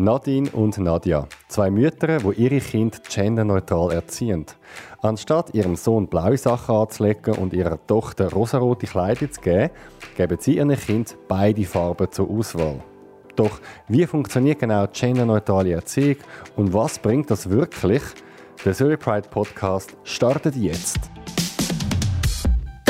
Nadine und Nadia, zwei Mütter, die ihre Kinder genderneutral erziehen. Anstatt ihrem Sohn blaue Sachen anzulegen und ihrer Tochter rosarote Kleider zu geben, geben sie ihren Kind beide Farben zur Auswahl. Doch wie funktioniert genau genderneutrale Erziehung und was bringt das wirklich? Der Zurich Pride Podcast startet jetzt.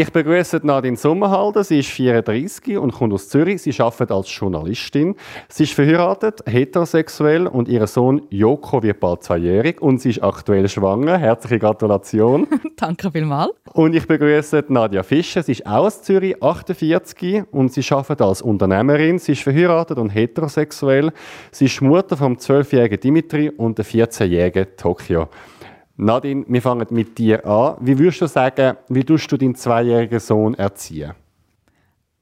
Ich begrüße Nadine Sommerhalder. Sie ist 34 und kommt aus Zürich. Sie arbeitet als Journalistin. Sie ist verheiratet, heterosexuell und ihr Sohn Joko wird bald zweijährig und sie ist aktuell schwanger. Herzliche Gratulation. Danke vielmals. Und ich begrüße Nadia Fischer. Sie ist auch aus Zürich, 48 und sie arbeitet als Unternehmerin. Sie ist verheiratet und heterosexuell. Sie ist Mutter vom 12-jährigen Dimitri und der 14-jährigen Tokio. Nadine, wir fangen mit dir an. Wie würdest du sagen, wie tust du deinen zweijährigen Sohn erziehen?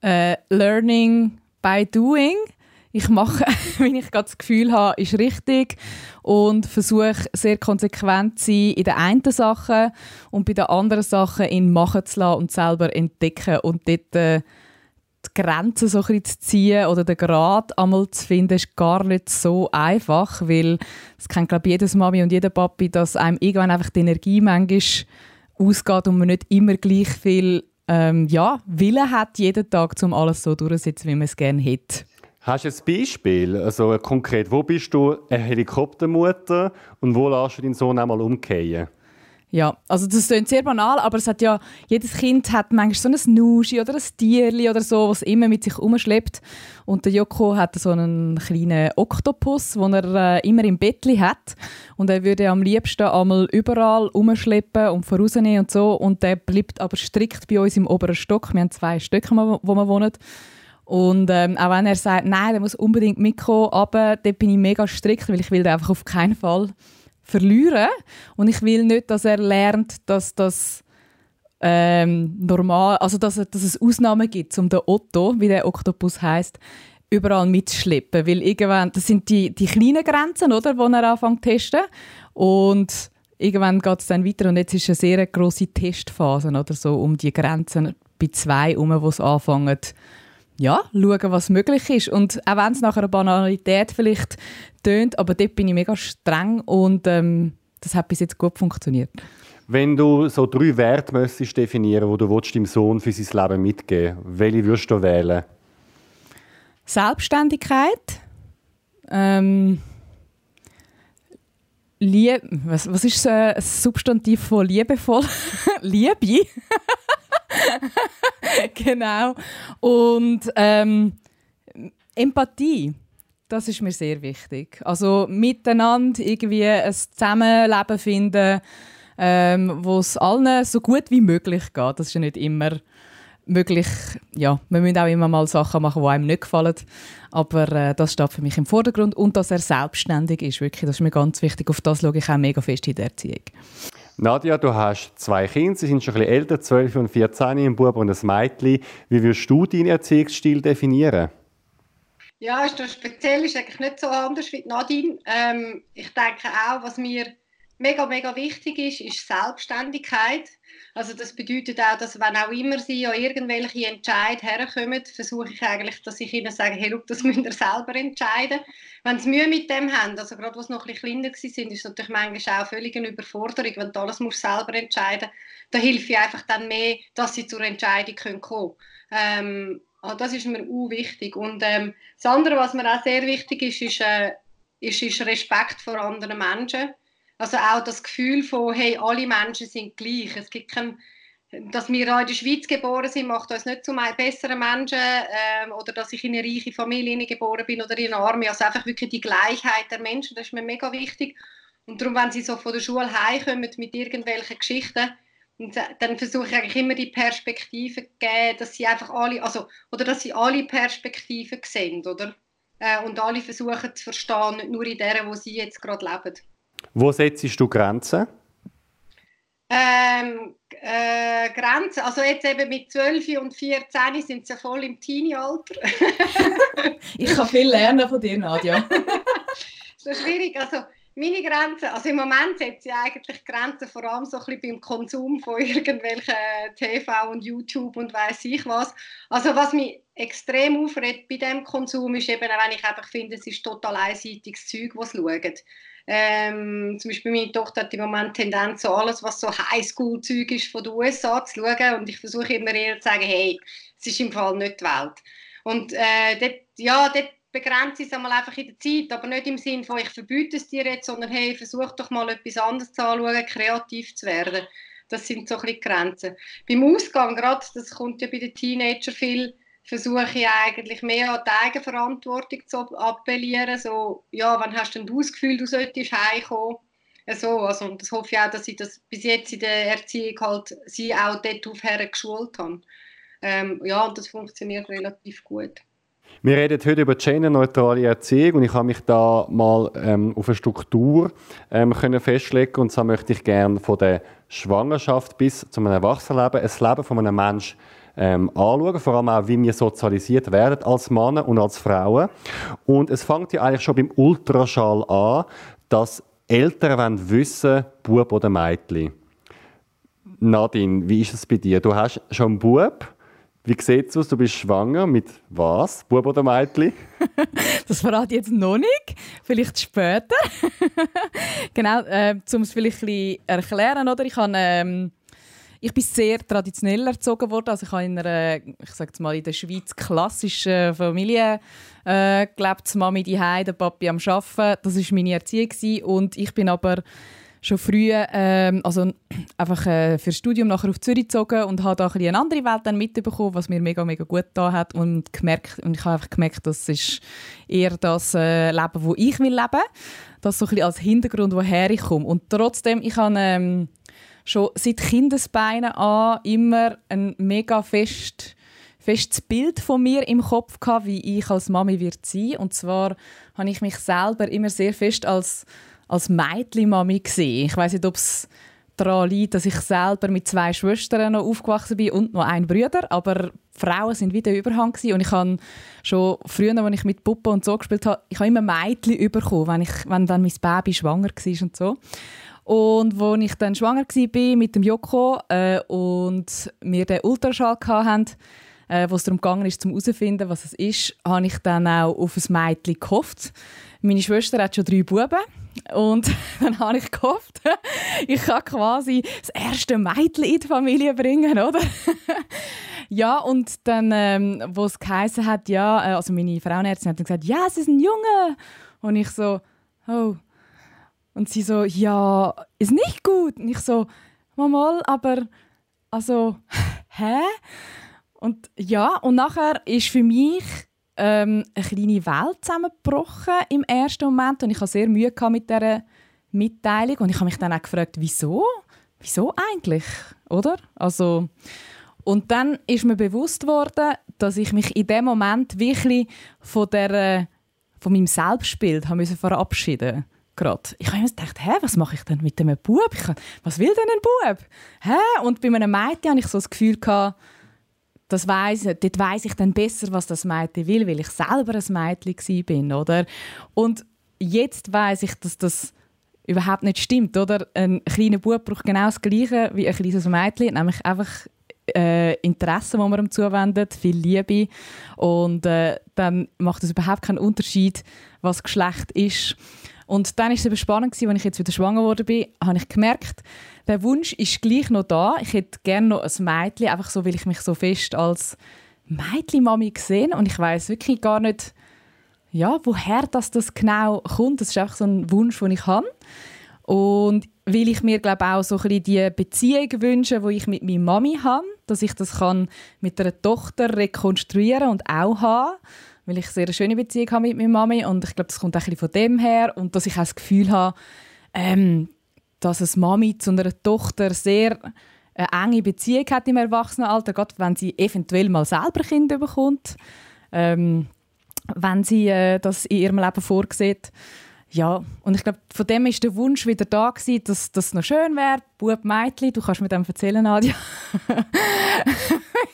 Uh, learning by doing. Ich mache, wenn ich das Gefühl habe, ist richtig und versuche sehr konsequent zu sein in den einen Sachen und bei den anderen Sachen in machen zu lassen und selber entdecken und dort äh, Grenzen so ein zu ziehen oder den Grad einmal zu finden, ist gar nicht so einfach, weil es kennt glaube ich jedes Mami und jeder Papi, dass einem irgendwann einfach die Energie manchmal ausgeht und man nicht immer gleich viel ähm, ja, Willen hat jeden Tag, um alles so durchzusetzen, wie man es gerne hätte. Hast du ein Beispiel? Also konkret, wo bist du eine Helikoptermutter und wo lässt du deinen Sohn einmal umkehren? Ja, also das klingt sehr banal, aber es hat ja, jedes Kind hat manchmal so ein Nuschi oder ein Tierli oder so, was immer mit sich umschleppt. Und der Joko hat so einen kleinen Oktopus, den er äh, immer im Bettli hat. Und er würde am liebsten einmal überall umschleppen und vorausnehmen und so. Und der bleibt aber strikt bei uns im oberen Stock. Wir haben zwei Stöcke, wo wir wohnen. Und ähm, auch wenn er sagt, nein, der muss unbedingt mitkommen, aber dort bin ich mega strikt, weil ich will den einfach auf keinen Fall verlieren. Und ich will nicht, dass er lernt, dass das ähm, normal, also dass, dass es Ausnahmen gibt, um den Otto, wie der Oktopus heißt, überall mitzuschleppen, weil irgendwann, das sind die, die kleinen Grenzen, oder, die er anfängt zu testen. Und irgendwann geht es dann weiter. Und jetzt ist eine sehr große Testphase, oder so, um die Grenzen bei zwei herum, wo es anfängt ja, schauen, was möglich ist. Und auch wenn es nach einer Banalität vielleicht tönt, aber dort bin ich mega streng und ähm, das hat bis jetzt gut funktioniert. Wenn du so drei Werte müsstest definieren, wo du willst, deinem Sohn für sein Leben mitgeben, welche würdest du wählen? Selbstständigkeit. Ähm, Lieb was, was ist äh, ein Substantiv von liebevoll? Liebe. genau. Und ähm, Empathie, das ist mir sehr wichtig. Also miteinander irgendwie ein Zusammenleben finden, ähm, wo es allen so gut wie möglich geht. Das ist ja nicht immer möglich. Ja, wir müssen auch immer mal Sachen machen, die einem nicht gefallen. Aber äh, das steht für mich im Vordergrund. Und dass er selbstständig ist, wirklich, das ist mir ganz wichtig. Auf das schaue ich auch mega fest in der Erziehung. Nadja, du hast zwei Kinder, sie sind schon ein bisschen älter, 12 und 14, ein Bub und ein Mädchen. Wie würdest du deinen Erziehungsstil definieren? Ja, ist das speziell ist eigentlich nicht so anders wie Nadine. Ähm, ich denke auch, was mir mega, mega wichtig ist, ist Selbstständigkeit. Also das bedeutet auch, dass wenn auch immer sie an irgendwelche Entscheid herkommen, versuche ich eigentlich, dass ich ihnen sage, hey, look, das müsst ihr selber entscheiden. Wenn sie Mühe mit dem haben, also gerade was noch ein bisschen kleiner sind, ist natürlich manchmal auch völlig eine Überforderung, wenn du alles musst selber entscheiden Da hilft ich einfach dann mehr, dass sie zur Entscheidung kommen können. Ähm, das ist mir auch wichtig. Und ähm, das andere, was mir auch sehr wichtig ist, ist, äh, ist, ist Respekt vor anderen Menschen also auch das Gefühl von, hey, alle Menschen sind gleich. Es gibt kein, dass wir in der Schweiz geboren sind, macht uns nicht zu besseren Menschen ähm, oder dass ich in eine reiche Familie geboren bin oder in eine Arme. Also einfach wirklich die Gleichheit der Menschen, das ist mir mega wichtig. Und darum, wenn sie so von der Schule heimkommen mit irgendwelchen Geschichten, dann versuche ich eigentlich immer die Perspektive zu geben, dass sie einfach alle, also, oder dass sie alle Perspektiven sehen, oder? Äh, und alle versuchen zu verstehen, nicht nur in der, wo sie jetzt gerade leben. Wo setzt du Grenzen? Ähm, äh, Grenzen, also jetzt eben mit 12 und 14 sind sie ja voll im Teenie-Alter. ich kann viel lernen von dir, Nadja. so schwierig, also meine Grenzen, also im Moment setze ich eigentlich Grenzen vor allem so ein bisschen beim Konsum von irgendwelchen TV und YouTube und weiß ich was. Also was mich extrem aufregt bei dem Konsum ist eben, wenn ich einfach finde, es ist total einseitiges Zeug, was sie schauen. Ähm, zum Beispiel meine Tochter hat im Moment Tendenz, so alles, was so Highschool-Zeug ist von den USA zu schauen und ich versuche immer eher zu sagen, hey, es ist im Fall nicht die Welt. Und äh, dort, ja, dort begrenze es einmal einfach in der Zeit, aber nicht im Sinne von, ich verbiete es dir jetzt, sondern hey, versuch doch mal etwas anderes zu anschauen, kreativ zu werden. Das sind so ein bisschen Grenzen. Beim Ausgang, gerade, das kommt ja bei den Teenagern viel, versuche ich eigentlich mehr an die Eigenverantwortung zu appellieren. So, ja, wann hast denn du das Gefühl, du solltest heimkommen? So, also, das hoffe ich auch, dass ich das bis jetzt in der Erziehung halt sie auch dort aufher geschult habe. Ähm, ja, und das funktioniert relativ gut. Wir reden heute über genderneutrale Erziehung und ich habe mich da mal ähm, auf eine Struktur ähm, können festlegen und zwar möchte ich gerne von der Schwangerschaft bis zu einem Erwachsenenleben ein Leben von einem Menschen ähm, anschauen, vor allem auch, wie wir sozialisiert werden als Männer und als Frauen. Und es fängt ja eigentlich schon beim Ultraschall an, dass Eltern wollen wissen, Bub oder Mädchen. Nadine, wie ist es bei dir? Du hast schon einen Bub wie sieht es aus? Du bist schwanger mit was? Bub oder Mädchen? das verrate ich jetzt noch nicht. Vielleicht später. genau, äh, um es vielleicht ein bisschen erklären. Oder? Ich, habe, ähm, ich bin sehr traditionell erzogen worden. Also ich habe in einer, ich sage mal, in der Schweiz klassischen Familie äh, gelebt. Die Mami die der Papi am Arbeiten. Das war meine Erziehung. Und ich bin aber schon früh ähm, also einfach äh, für das Studium nachher auf Zürich gezogen und habe da ein eine andere Welt dann mitbekommen, was mir mega mega gut da hat und gemerkt und ich habe einfach gemerkt, das ist eher das äh, Leben, wo ich will leben. Das so ein als Hintergrund, woher ich komme. Und trotzdem, ich habe ähm, schon seit Kindesbeinen an immer ein mega fest festes Bild von mir im Kopf gehabt, wie ich als Mami wird sein. Und zwar habe ich mich selber immer sehr fest als als Mädchen-Mami gesehen. Ich weiß nicht, ob es daran liegt, dass ich selber mit zwei Schwestern noch aufgewachsen bin und noch einen Bruder, aber Frauen sind wieder Überhang und ich habe schon früher, als ich mit Puppen und so gespielt habe, ich habe immer Mädchen bekommen, wenn, ich, wenn dann mein Baby schwanger war und so. Und als ich dann schwanger war mit dem Joko äh, und wir den Ultraschall hatten, äh, wo es darum ging, ist, herauszufinden, was es ist, habe ich dann auch auf ein Mädchen gehofft. Meine Schwester hat schon drei Buben und dann habe ich gehofft, ich kann quasi das erste Mädchen in die Familie bringen, oder? ja, und dann, ähm, wo es geheißen hat, ja, äh, also meine Frauenärztin hat dann gesagt, ja, es ist ein Junge. Und ich so, oh. Und sie so, ja, ist nicht gut. Und ich so, mal, aber, also, hä? Und ja, und nachher ist für mich ähm, eine kleine Welt zusammengebrochen im ersten Moment und ich hatte sehr Mühe mit dieser Mitteilung und ich habe mich dann auch gefragt, wieso? Wieso eigentlich? Oder? Also, und dann ist mir bewusst worden, dass ich mich in dem Moment wirklich von, der, von meinem Selbstbild verabschieden musste. Ich habe mir gedacht, hä, was mache ich denn mit einem Bub? Ich, was will denn ein Bub? Hä? Und bei einem Mädchen hatte ich so das Gefühl, das weiss, dort weiss ich dann besser, was das Mädchen will, weil ich selber ein Mädchen bin, oder? Und jetzt weiß ich, dass das überhaupt nicht stimmt, oder? Ein kleiner Bub braucht genau das Gleiche wie ein kleines Mädchen, nämlich einfach äh, Interesse, das man ihm zuwendet, viel Liebe und äh, dann macht es überhaupt keinen Unterschied, was Geschlecht ist. Und dann war es eben spannend, als ich jetzt wieder schwanger geworden bin, habe ich gemerkt, der Wunsch ist gleich noch da. Ich hätte gerne noch ein Mädchen, einfach so, weil ich mich so fest als Mädchen-Mami gesehen und ich weiß wirklich gar nicht, ja, woher das, das genau kommt. Das ist einfach so ein Wunsch, den ich habe. Und weil ich mir glaube auch so ein bisschen die Beziehung wünsche, die ich mit meiner Mami habe, dass ich das kann mit einer Tochter rekonstruieren und auch haben, weil ich eine sehr schöne Beziehung habe mit meiner Mami und ich glaube, das kommt auch ein bisschen von dem her und dass ich auch das Gefühl habe, ähm, dass eine Mami zu einer Tochter sehr eine enge Beziehung hat im Erwachsenenalter, gerade wenn sie eventuell mal selber Kinder bekommt, ähm, wenn sie äh, das in ihrem Leben vorsieht. Ja, und ich glaube, von dem ist der Wunsch wieder da gewesen, dass das noch schön wäre. Bub, Mädchen, du kannst mir dem erzählen, Nadja.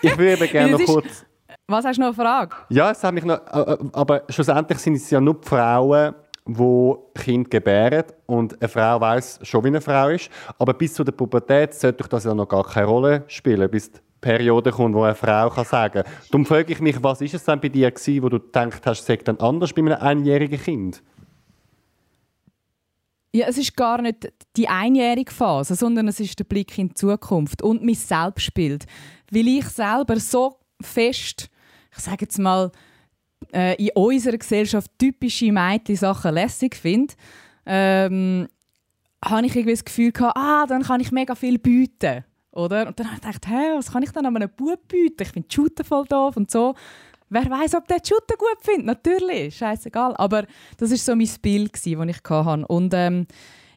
ich würde gerne noch kurz... Was hast du noch eine Frage? Ja, es hat mich noch... Äh, äh, aber schlussendlich sind es ja nur die Frauen, wo Kind gebären und eine Frau weiß schon, wie eine Frau ist, aber bis zu der Pubertät sollte das ja noch gar keine Rolle spielen, bis die Periode kommt, wo eine Frau kann sagen kann. Darum frage ich mich, was ist es denn bei dir gewesen, wo du gedacht hast, es sei dann anders bei einem einjährigen Kind? Ja, es ist gar nicht die einjährige Phase, sondern es ist der Blick in die Zukunft und mein Selbstbild. Weil ich selber so fest, ich sage jetzt mal, äh, in unserer Gesellschaft typische Mädchen-Sachen lässig finde, ähm, habe ich irgendwie das Gefühl gehabt, ah, dann kann ich mega viel bieten. Oder? Und dann habe ich gedacht, hey, was kann ich dann an einem Bub bieten? Ich finde Shooter voll doof und so. Wer weiß, ob der Shooter gut findet? Natürlich, scheißegal. Aber das ist so mein Bild, das ich hatte. Und ähm,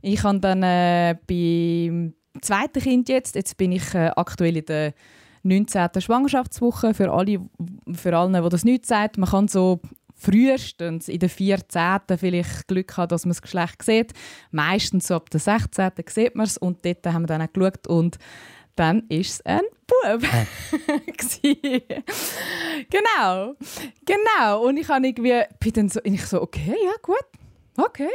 ich habe dann äh, beim zweiten Kind jetzt, jetzt bin ich äh, aktuell in der 19. Schwangerschaftswoche, für alle, für alle, die das nicht sagt, man kann so frühestens in der 14. vielleicht Glück haben, dass man das Geschlecht sieht. Meistens so ab der 16. sieht man es und dort haben wir dann auch geschaut und dann ist es ein Bub. genau, genau. Und ich habe irgendwie, bin dann so, ich so, okay, ja gut, okay.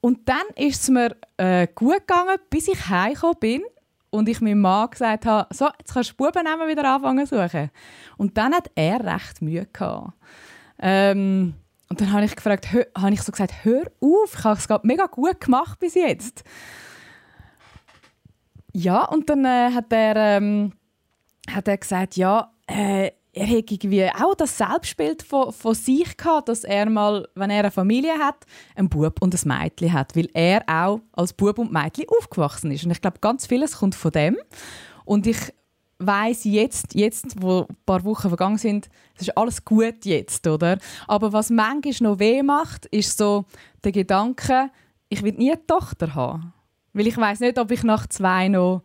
Und dann ist es mir äh, gut gegangen, bis ich heimgekommen bin und ich meinem Mann gesagt habe, so, jetzt kannst du Bubennamen wieder anfangen zu suchen. Und dann hat er recht Mühe gehabt. Ähm, und dann habe ich gefragt, habe ich so gesagt, hör auf, ich habe es gerade mega gut gemacht bis jetzt. Ja, und dann äh, hat, er, ähm, hat er gesagt, ja, äh, er hätte irgendwie auch das Selbstbild von, von sich gehabt, dass er mal, wenn er eine Familie hat, einen Bub und ein Mädchen hat, weil er auch als Bub und Mädchen aufgewachsen ist. Und ich glaube, ganz vieles kommt von dem. Und ich weiß jetzt, jetzt, wo ein paar Wochen vergangen sind, es ist alles gut jetzt, oder? Aber was manchmal noch weh macht, ist so der Gedanke, ich will nie eine Tochter haben. Weil ich weiß nicht, ob ich nach zwei noch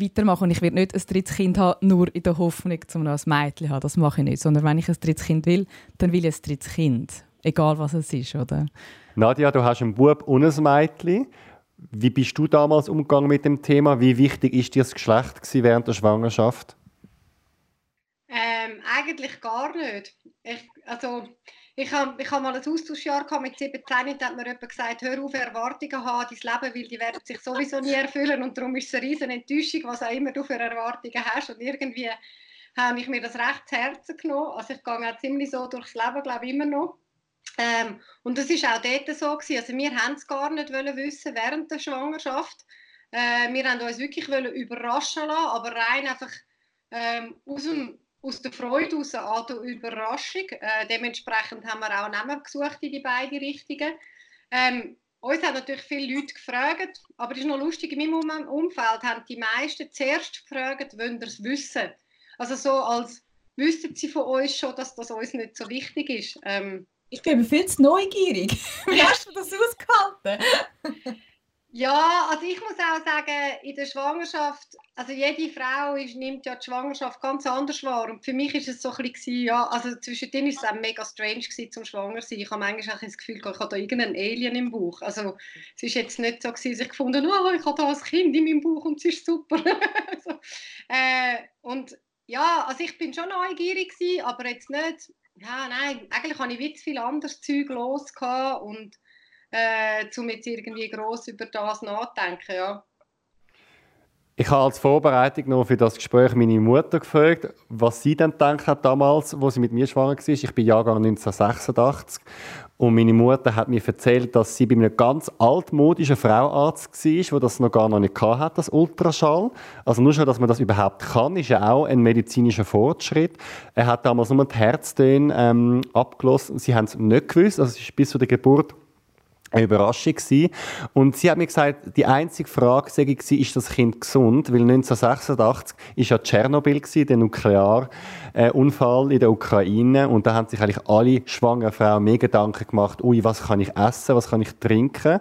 weitermache. Und ich werde nicht ein drittes Kind haben, nur in der Hoffnung, um noch ein Mädchen zu haben. Das mache ich nicht. Sondern wenn ich ein drittes Kind will, dann will ich ein drittes Kind. Egal, was es ist, oder? Nadja, du hast einen Bub und ein Mädchen. Wie bist du damals umgegangen mit dem Thema? Wie wichtig ist dir das Geschlecht während der Schwangerschaft? Ähm, eigentlich gar nicht. Ich, also ich habe ich hab mal ein Austauschjahr mit 17 und da hat mir jemand gesagt, hör auf Erwartungen haben dein Leben, weil die werden sich sowieso nie erfüllen und darum ist es eine riesen Enttäuschung, was auch immer du für Erwartungen hast und irgendwie habe ich mir das recht zu Herzen genommen. Also ich gehe auch ziemlich so durchs Leben, glaube ich, immer noch. Ähm, und das ist auch dort so gewesen. Also wir haben es gar nicht wollen wissen während der Schwangerschaft. Äh, wir haben uns wirklich wollen überraschen lassen, aber rein einfach ähm, aus dem aus der Freude aus an der Überraschung. Äh, dementsprechend haben wir auch Namen gesucht in die beiden Richtungen. Ähm, uns haben natürlich viele Leute gefragt, aber es ist noch lustig, in meinem Umfeld haben die meisten zuerst gefragt, wollen ihr es wissen? Also so als wüssten sie von uns schon, dass das uns nicht so wichtig ist. Ähm, ich bin viel zu neugierig. Wie hast du das ausgehalten? Ja, also ich muss auch sagen, in der Schwangerschaft, also jede Frau ist, nimmt ja die Schwangerschaft ganz anders wahr. Und für mich ist es so ein bisschen, ja, also zwischendrin ist es auch mega strange gewesen, zum Schwanger sein. Ich habe manchmal auch das Gefühl, ich habe da irgendeinen Alien im Bauch. Also es ist jetzt nicht so gewesen, dass ich gefunden oh, ich habe da ein Kind in meinem Bauch und es ist super. also, äh, und ja, also ich bin schon neugierig gewesen, aber jetzt nicht, ja, nein, eigentlich habe ich viel anderes Zeug los und äh, um jetzt irgendwie gross über das nachzudenken. Ja. Ich habe als Vorbereitung noch für das Gespräch meine Mutter gefragt, was sie denn gedacht hat damals, wo sie mit mir schwanger war. Ich bin Jahrgang 1986 und meine Mutter hat mir erzählt, dass sie bei einem ganz altmodischen Frauarzt war, der das noch gar noch nicht hatte, das Ultraschall. Also nur schon, dass man das überhaupt kann, ist ja auch ein medizinischer Fortschritt. Er hat damals nur die Herztöne ähm, abgelassen. Sie haben es nicht gewusst, also es ist bis zu der Geburt eine Überraschung gewesen. Und sie hat mir gesagt, die einzige Frage sei war, ist das Kind gesund? Weil 1986 ist ja Tschernobyl der Nuklearunfall in der Ukraine. Und da haben sich eigentlich alle schwangeren Frauen mehr Gedanken gemacht, ui, was kann ich essen, was kann ich trinken?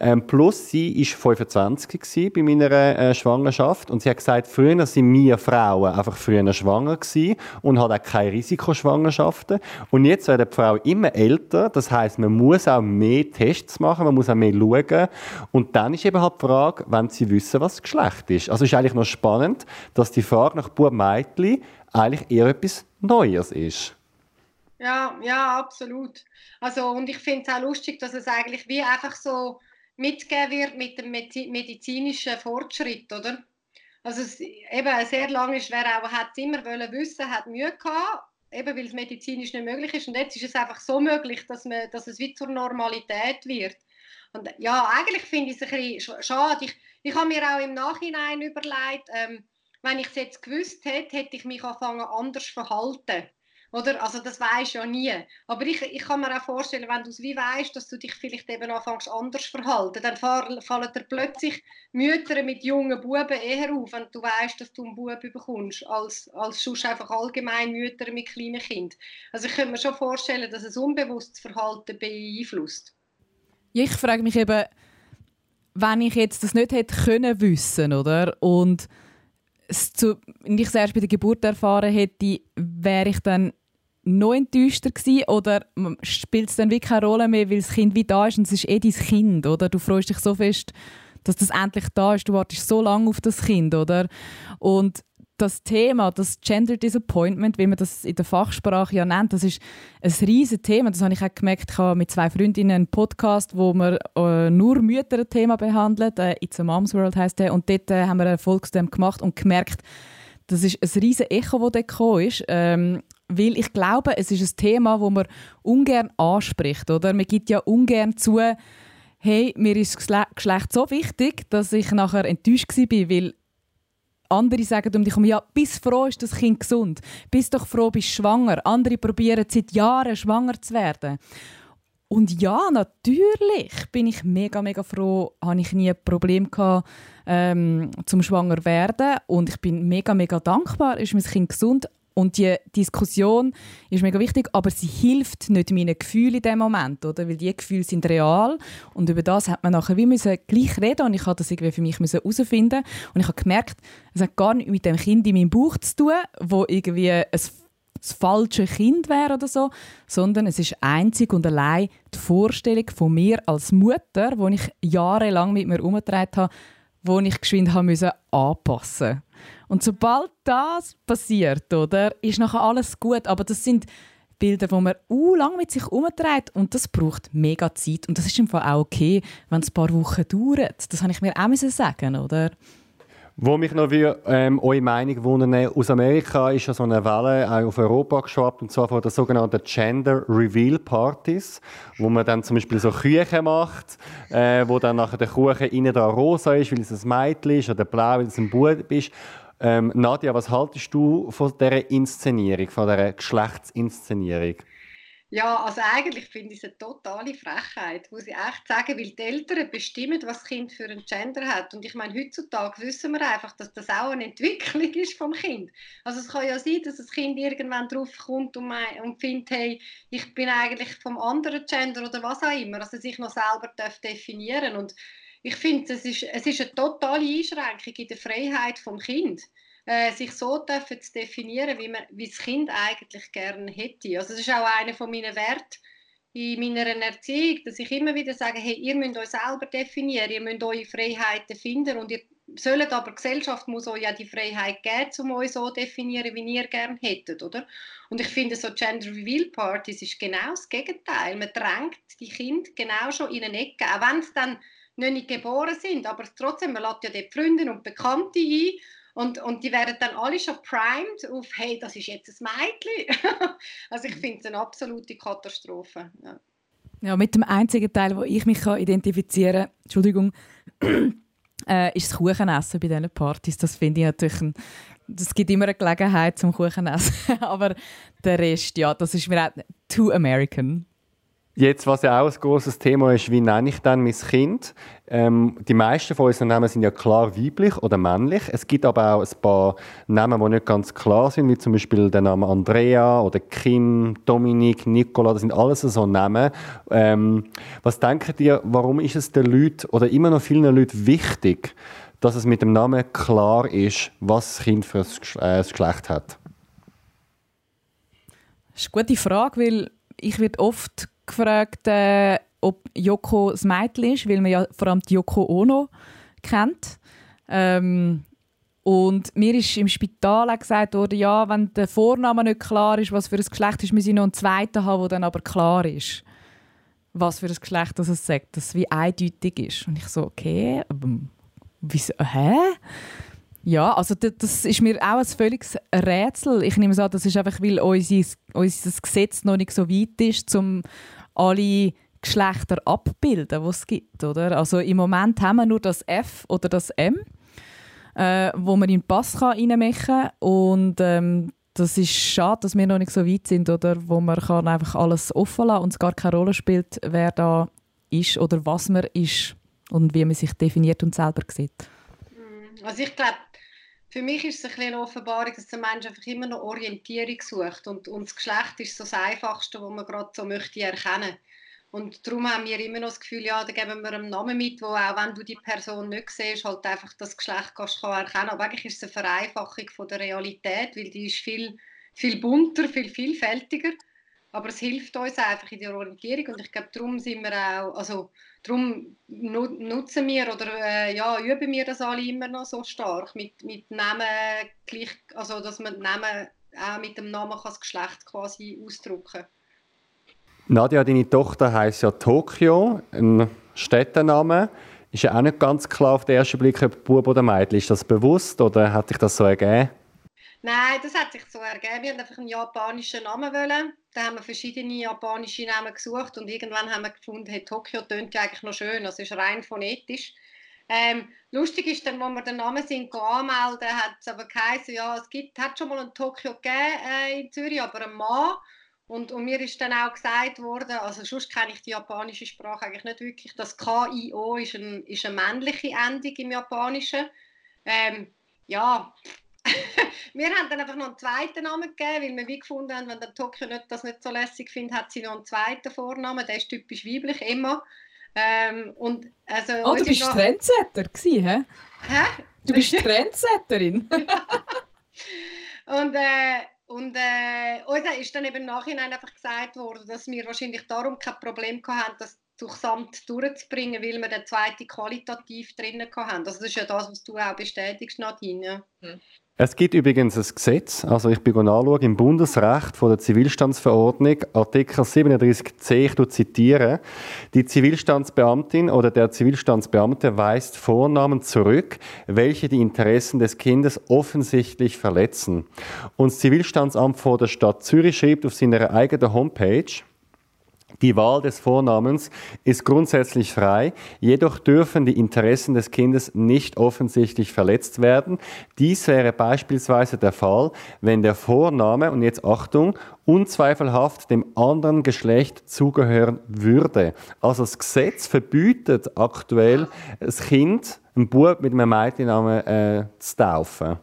Ähm, plus sie ist 25 gewesen bei meiner äh, Schwangerschaft und sie hat gesagt, früher sind wir Frauen einfach früher schwanger gewesen und hat auch keine Risikoschwangerschaften. Und jetzt werden die Frauen immer älter, das heißt, man muss auch mehr Tests machen, man muss auch mehr schauen. Und dann ist eben halt die Frage, wenn sie wissen, was das Geschlecht ist. Also ist eigentlich noch spannend, dass die Frage nach Bub Mädchen eigentlich eher etwas Neues ist. Ja, ja, absolut. Also, und ich finde es auch lustig, dass es eigentlich wie einfach so mitgegeben wird mit dem medizinischen Fortschritt, oder? Also es, eben sehr lange ist, wer auch hat immer wollen wissen, hat Mühe gehabt, eben weil es medizinisch nicht möglich ist. Und jetzt ist es einfach so möglich, dass, man, dass es wie zur Normalität wird. Und ja, eigentlich finde ich es ein bisschen schade. Ich, ich habe mir auch im Nachhinein überlegt, ähm, wenn ich es jetzt gewusst hätte, hätte ich mich anfangen anders verhalten. Oder? Also das weisst ja nie. Aber ich, ich kann mir auch vorstellen, wenn du es wie weißt, dass du dich vielleicht eben anfängst anders verhalten, dann fallen dir plötzlich Mütter mit jungen Buben eher auf, wenn du weißt, dass du einen Bub bekommst, als, als sonst einfach allgemein Mütter mit kleinen Kindern. Also ich könnte mir schon vorstellen, dass es unbewusstes Verhalten beeinflusst. ich frage mich eben, wenn ich jetzt das nicht hätte können wissen, oder? Und es zu, ich es erst bei der Geburt erfahren hätte, wäre ich dann noch enttäuschter gewesen oder spielt es dann wirklich keine Rolle mehr, weil das Kind wie da ist und es ist eh dein Kind, oder? Du freust dich so fest, dass das endlich da ist, du wartest so lange auf das Kind, oder? Und das Thema, das Gender Disappointment, wie man das in der Fachsprache ja nennt, das ist ein riesiges Thema. Das habe ich auch gemerkt. Ich habe mit zwei Freundinnen einen Podcast, wo wir äh, nur Mütter Thema behandelt. Äh, It's a Mom's World heißt der. Und dort äh, haben wir eine Folge gemacht und gemerkt, das ist ein riesiges Echo, das dort gekommen ist. Ähm, weil ich glaube, es ist ein Thema, das man ungern anspricht. Oder? Man gibt ja ungern zu, hey, mir ist das Geschlecht so wichtig, dass ich nachher enttäuscht war, weil andere sagen um dich herum, ja, bist froh, ist das Kind gesund. Bist doch froh, bist schwanger. Andere probieren seit Jahren, schwanger zu werden. Und ja, natürlich bin ich mega, mega froh, habe ich nie ein Problem gehabt, ähm, zum schwanger werden. Und ich bin mega, mega dankbar, ist mein Kind gesund. Und die Diskussion ist mega wichtig, aber sie hilft nicht meinen Gefühlen in dem Moment, oder? Weil die Gefühle sind real und über das hat man nachher wie müssen gleich reden und ich habe das irgendwie für mich herausfinden und ich habe gemerkt, es hat gar nicht mit dem Kind in meinem Bauch zu tun, wo irgendwie ein das falsche Kind wäre oder so, sondern es ist einzig und allein die Vorstellung von mir als Mutter, die ich jahrelang mit mir herumgetragen habe, wo ich geschwind haben müssen anpassen. Und sobald das passiert, oder, ist nachher alles gut. Aber das sind Bilder, die man uh, lang mit sich herumträgt und das braucht mega Zeit. Und das ist im Fall auch okay, wenn es ein paar Wochen dauert. Das habe ich mir auch sagen, oder? Wo mich noch wie, ähm, eure Meinung wundern, aus Amerika ist ja so eine Welle auch auf Europa geschwappt, und zwar von den sogenannten Gender Reveal Partys, wo man dann zum Beispiel so Küchen macht, äh, wo dann nachher der Kuchen innen da rosa ist, weil es ein Mädchen ist, oder blau, weil es ein Bub ist. Ähm, Nadja, was haltest du von dieser Inszenierung, von dieser Geschlechtsinszenierung? Ja, also eigentlich finde ich es eine totale Frechheit, muss ich echt sagen, weil die Eltern bestimmen, was das Kind für ein Gender hat. Und ich meine, heutzutage wissen wir einfach, dass das auch eine Entwicklung ist vom Kind. Also es kann ja sein, dass das Kind irgendwann drauf kommt und, und findet, hey, ich bin eigentlich vom anderen Gender oder was auch immer, also sich noch selber darf definieren Und ich finde, es ist, es ist eine totale Einschränkung in der Freiheit vom Kind äh, sich so dürfen zu definieren, wie, man, wie das Kind eigentlich gerne hätte. Also das ist auch einer von meinen Werten in meiner Erziehung, dass ich immer wieder sage, hey, ihr müsst euch selber definieren, ihr müsst eure Freiheiten finden und ihr sollt aber, die Gesellschaft muss euch ja die Freiheit geben, um euch so zu definieren, wie ihr gerne hättet, oder? Und ich finde, so Gender Reveal Partys ist genau das Gegenteil. Man drängt die Kinder genau schon in eine Ecke, auch wenn sie dann noch nicht geboren sind, aber trotzdem, man lädt ja dort Freunde und Bekannte ein und, und die werden dann alle schon primed auf, hey, das ist jetzt ein Mädchen. also ich finde es eine absolute Katastrophe. Ja. ja. mit dem einzigen Teil, wo ich mich kann identifizieren kann, Entschuldigung, äh, ist das Kuchenessen bei diesen Partys. Das finde ich natürlich ein, das gibt immer eine Gelegenheit zum Kuchenessen. Aber der Rest, ja, das ist mir auch too American. Jetzt, was ja auch ein großes Thema ist, wie nenne ich dann mein Kind? Ähm, die meisten von unseren Namen sind ja klar weiblich oder männlich. Es gibt aber auch ein paar Namen, die nicht ganz klar sind, wie zum Beispiel der Name Andrea oder Kim, Dominik, Nicola. Das sind alles so Namen. Ähm, was denkt ihr, warum ist es den Leuten oder immer noch vielen Leuten wichtig, dass es mit dem Namen klar ist, was das Kind für ein äh, Geschlecht hat? Das ist eine gute Frage, weil ich werde oft gefragt, äh, ob Yoko das Mädchen ist, weil man ja vor allem die Yoko Ono kennt. Ähm, Und mir ist im Spital auch gesagt worden, ja, wenn der Vorname nicht klar ist, was für ein Geschlecht ist, müssen wir noch einen zweiten haben, der dann aber klar ist. Was für ein Geschlecht das es sagt, dass es wie eindeutig ist. Und ich so, okay, wieso, hä? Ja, also das ist mir auch ein völliges Rätsel. Ich nehme es an, das ist einfach, weil unser, unser Gesetz noch nicht so weit ist, um alle Geschlechter abbilden, die es gibt. Oder? Also im Moment haben wir nur das F oder das M äh, wo man in den Pass reinmachen kann. Und ähm, das ist schade, dass wir noch nicht so weit sind, oder? wo man kann einfach alles offen lassen und es gar keine Rolle spielt, wer da ist oder was man ist und wie man sich definiert und selber sieht. Mm, also ich glaube, für mich ist es eine Offenbarung, dass der Mensch einfach immer noch Orientierung sucht und, und das Geschlecht ist so das Einfachste, was man gerade so möchte erkennen. Und darum haben wir immer noch das Gefühl, ja, da geben wir einen Namen mit, wo auch wenn du die Person nicht siehst, halt einfach das Geschlecht kannst du erkennen. Aber eigentlich ist es eine Vereinfachung von der Realität, weil die ist viel, viel bunter, viel vielfältiger. Aber es hilft uns einfach in der Orientierung und ich glaube, darum sind wir auch, also darum nutzen wir oder äh, ja, üben wir das alle immer noch so stark mit, mit Namen gleich, also dass man Namen auch mit dem Namen kann das Geschlecht quasi ausdrücken. Nadja, deine Tochter heißt ja Tokio, ein Städtenname. Ist ja auch nicht ganz klar auf den ersten Blick, ob Bub oder Mädchen. Ist das bewusst oder hat sich das so ergeben? Nein, das hat sich so ergeben. Wir wollten einfach einen japanischen Namen. Wollen. Da haben wir verschiedene japanische Namen gesucht und irgendwann haben wir gefunden, hey, Tokio tönt ja eigentlich noch schön. Also ist rein phonetisch. Ähm, lustig ist dann, als wir den Namen sind anmelden, hat es aber geheißen, ja, es gibt, hat schon mal ein Tokio gegeben äh, in Zürich, aber ein Mann. Und, und, mir ist dann auch gesagt worden, also sonst kenne ich die japanische Sprache eigentlich nicht wirklich, das KIO ist, ein, ist eine männliche Endung im Japanischen. Ähm, ja, wir haben dann einfach noch einen zweiten Namen gegeben, weil wir wie gefunden haben, wenn der Tokio nicht, das nicht so lässig findet, hat sie noch einen zweiten Vornamen, der ist typisch weiblich, Emma. Ähm, und also oh, du bist noch... Trendsetter gewesen, hä? Hä? Du bist Trendsetterin. und äh, und äh, uns ist dann eben im Nachhinein einfach gesagt worden, dass wir wahrscheinlich darum kein Problem hatten, das durchs Amt durchzubringen, weil wir den zweiten qualitativ drinnen hatten. Also das ist ja das, was du auch bestätigst, Nadine. Hm. Es gibt übrigens ein Gesetz, also ich bin nachschauen, im Bundesrecht von der Zivilstandsverordnung, Artikel 37c, ich zitiere, die Zivilstandsbeamtin oder der Zivilstandsbeamte weist Vornamen zurück, welche die Interessen des Kindes offensichtlich verletzen. Und das Zivilstandsamt vor der Stadt Zürich schreibt auf seiner eigenen Homepage, die Wahl des Vornamens ist grundsätzlich frei, jedoch dürfen die Interessen des Kindes nicht offensichtlich verletzt werden. Dies wäre beispielsweise der Fall, wenn der Vorname, und jetzt Achtung, unzweifelhaft dem anderen Geschlecht zugehören würde. Also das Gesetz verbietet aktuell, das Kind, ein Bub mit einem Mädchennamen äh, zu taufen.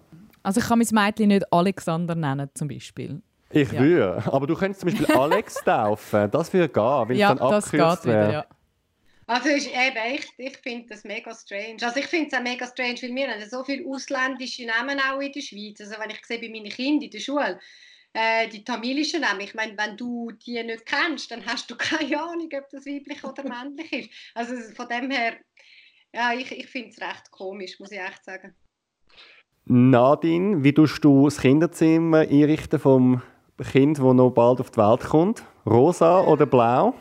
Also ich kann mein Mädchen nicht Alexander nennen zum Beispiel. Ich ja. würde. Aber du könntest zum Beispiel Alex taufen. Das würde gehen, weil ja, es dann das geht wieder, ja. Also ist eben, ich, ich finde das mega strange. Also ich finde es auch mega strange, weil wir haben so viele ausländische Namen auch in der Schweiz. Also wenn ich sehe bei meinen Kindern in der Schule, äh, die tamilischen Namen, ich meine, wenn du die nicht kennst, dann hast du keine Ahnung, ob das weiblich oder männlich ist. Also von dem her, ja, ich, ich finde es recht komisch, muss ich echt sagen. Nadine, wie tust du das Kinderzimmer einrichten vom Kind, das noch bald auf die Welt kommt? Rosa oder blau?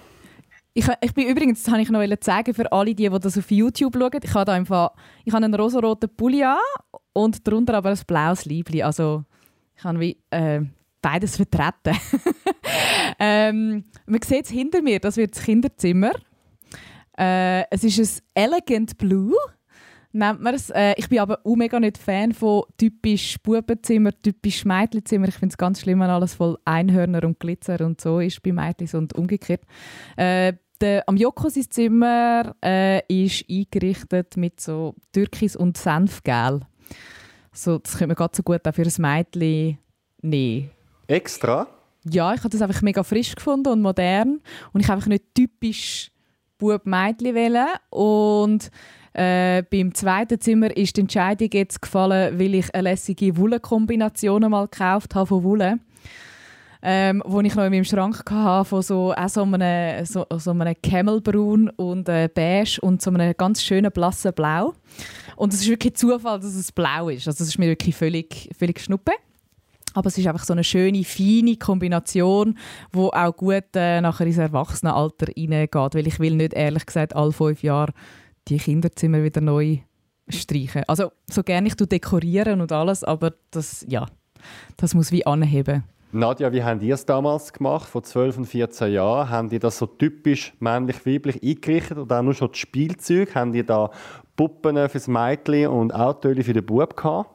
Ich, ich bin übrigens, das habe ich noch sagen für alle, die, die das auf YouTube schauen, ich habe da einfach, ich habe einen rosaroten Pulli an und darunter aber ein blaues Liebli. Also ich habe wie, äh, beides vertreten. ähm, man sieht es hinter mir, das wird das Kinderzimmer. Äh, es ist ein Elegant Blue nennt man es. Äh, ich bin aber auch mega nicht Fan von typisch Bubenzimmer, typisch Mädchenzimmer. Ich finde es ganz schlimm, wenn alles voll Einhörner und Glitzer und so ist bei Mädchen und umgekehrt. Äh, der, am Joko sein Zimmer äh, ist eingerichtet mit so Türkis und Senfgel. So, das könnte man gerade so gut auch für ein Mädchen nehmen. Extra? Ja, ich habe das einfach mega frisch gefunden und modern. Und ich habe einfach nicht typisch Bub-Mädchen wählen. Und äh, beim zweiten Zimmer ist die Entscheidung jetzt gefallen, weil ich eine lässige Wollenkombination mal gekauft habe von Wolle. Ähm, wo ich noch in meinem Schrank hatte, von so, auch so einem, so, so einem Camelbraun und äh, Beige und so einem ganz schönen blassen Blau. Und es ist wirklich Zufall, dass es blau ist. Also es ist mir wirklich völlig, völlig schnuppe. Aber es ist einfach so eine schöne, feine Kombination, die auch gut äh, nachher ins Erwachsenenalter hineingeht. Weil ich will nicht, ehrlich gesagt, alle fünf Jahre die Kinderzimmer wieder neu streichen. Also so gerne ich dekorieren und alles, aber das, ja, das muss wie anheben. Nadja, wie habt ihr es damals gemacht, vor 12 und 14 Jahren? Haben die das so typisch männlich-weiblich eingerichtet oder auch nur schon das Spielzeug? Haben die da Puppen fürs Mädchen und Autos für den Bub gehabt?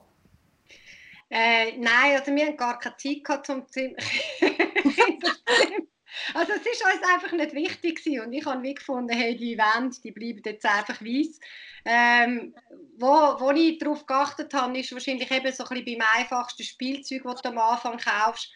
Äh, nein, also wir hatten gar keine Zeit gehabt, um zu Also es ist uns einfach nicht wichtig gewesen. und ich habe wie gefunden, hey, die Wände, die bleiben jetzt einfach weiß. Ähm, wo, wo ich darauf geachtet habe, ist wahrscheinlich eben so ein bisschen beim einfachsten Spielzeug, das du am Anfang kaufst,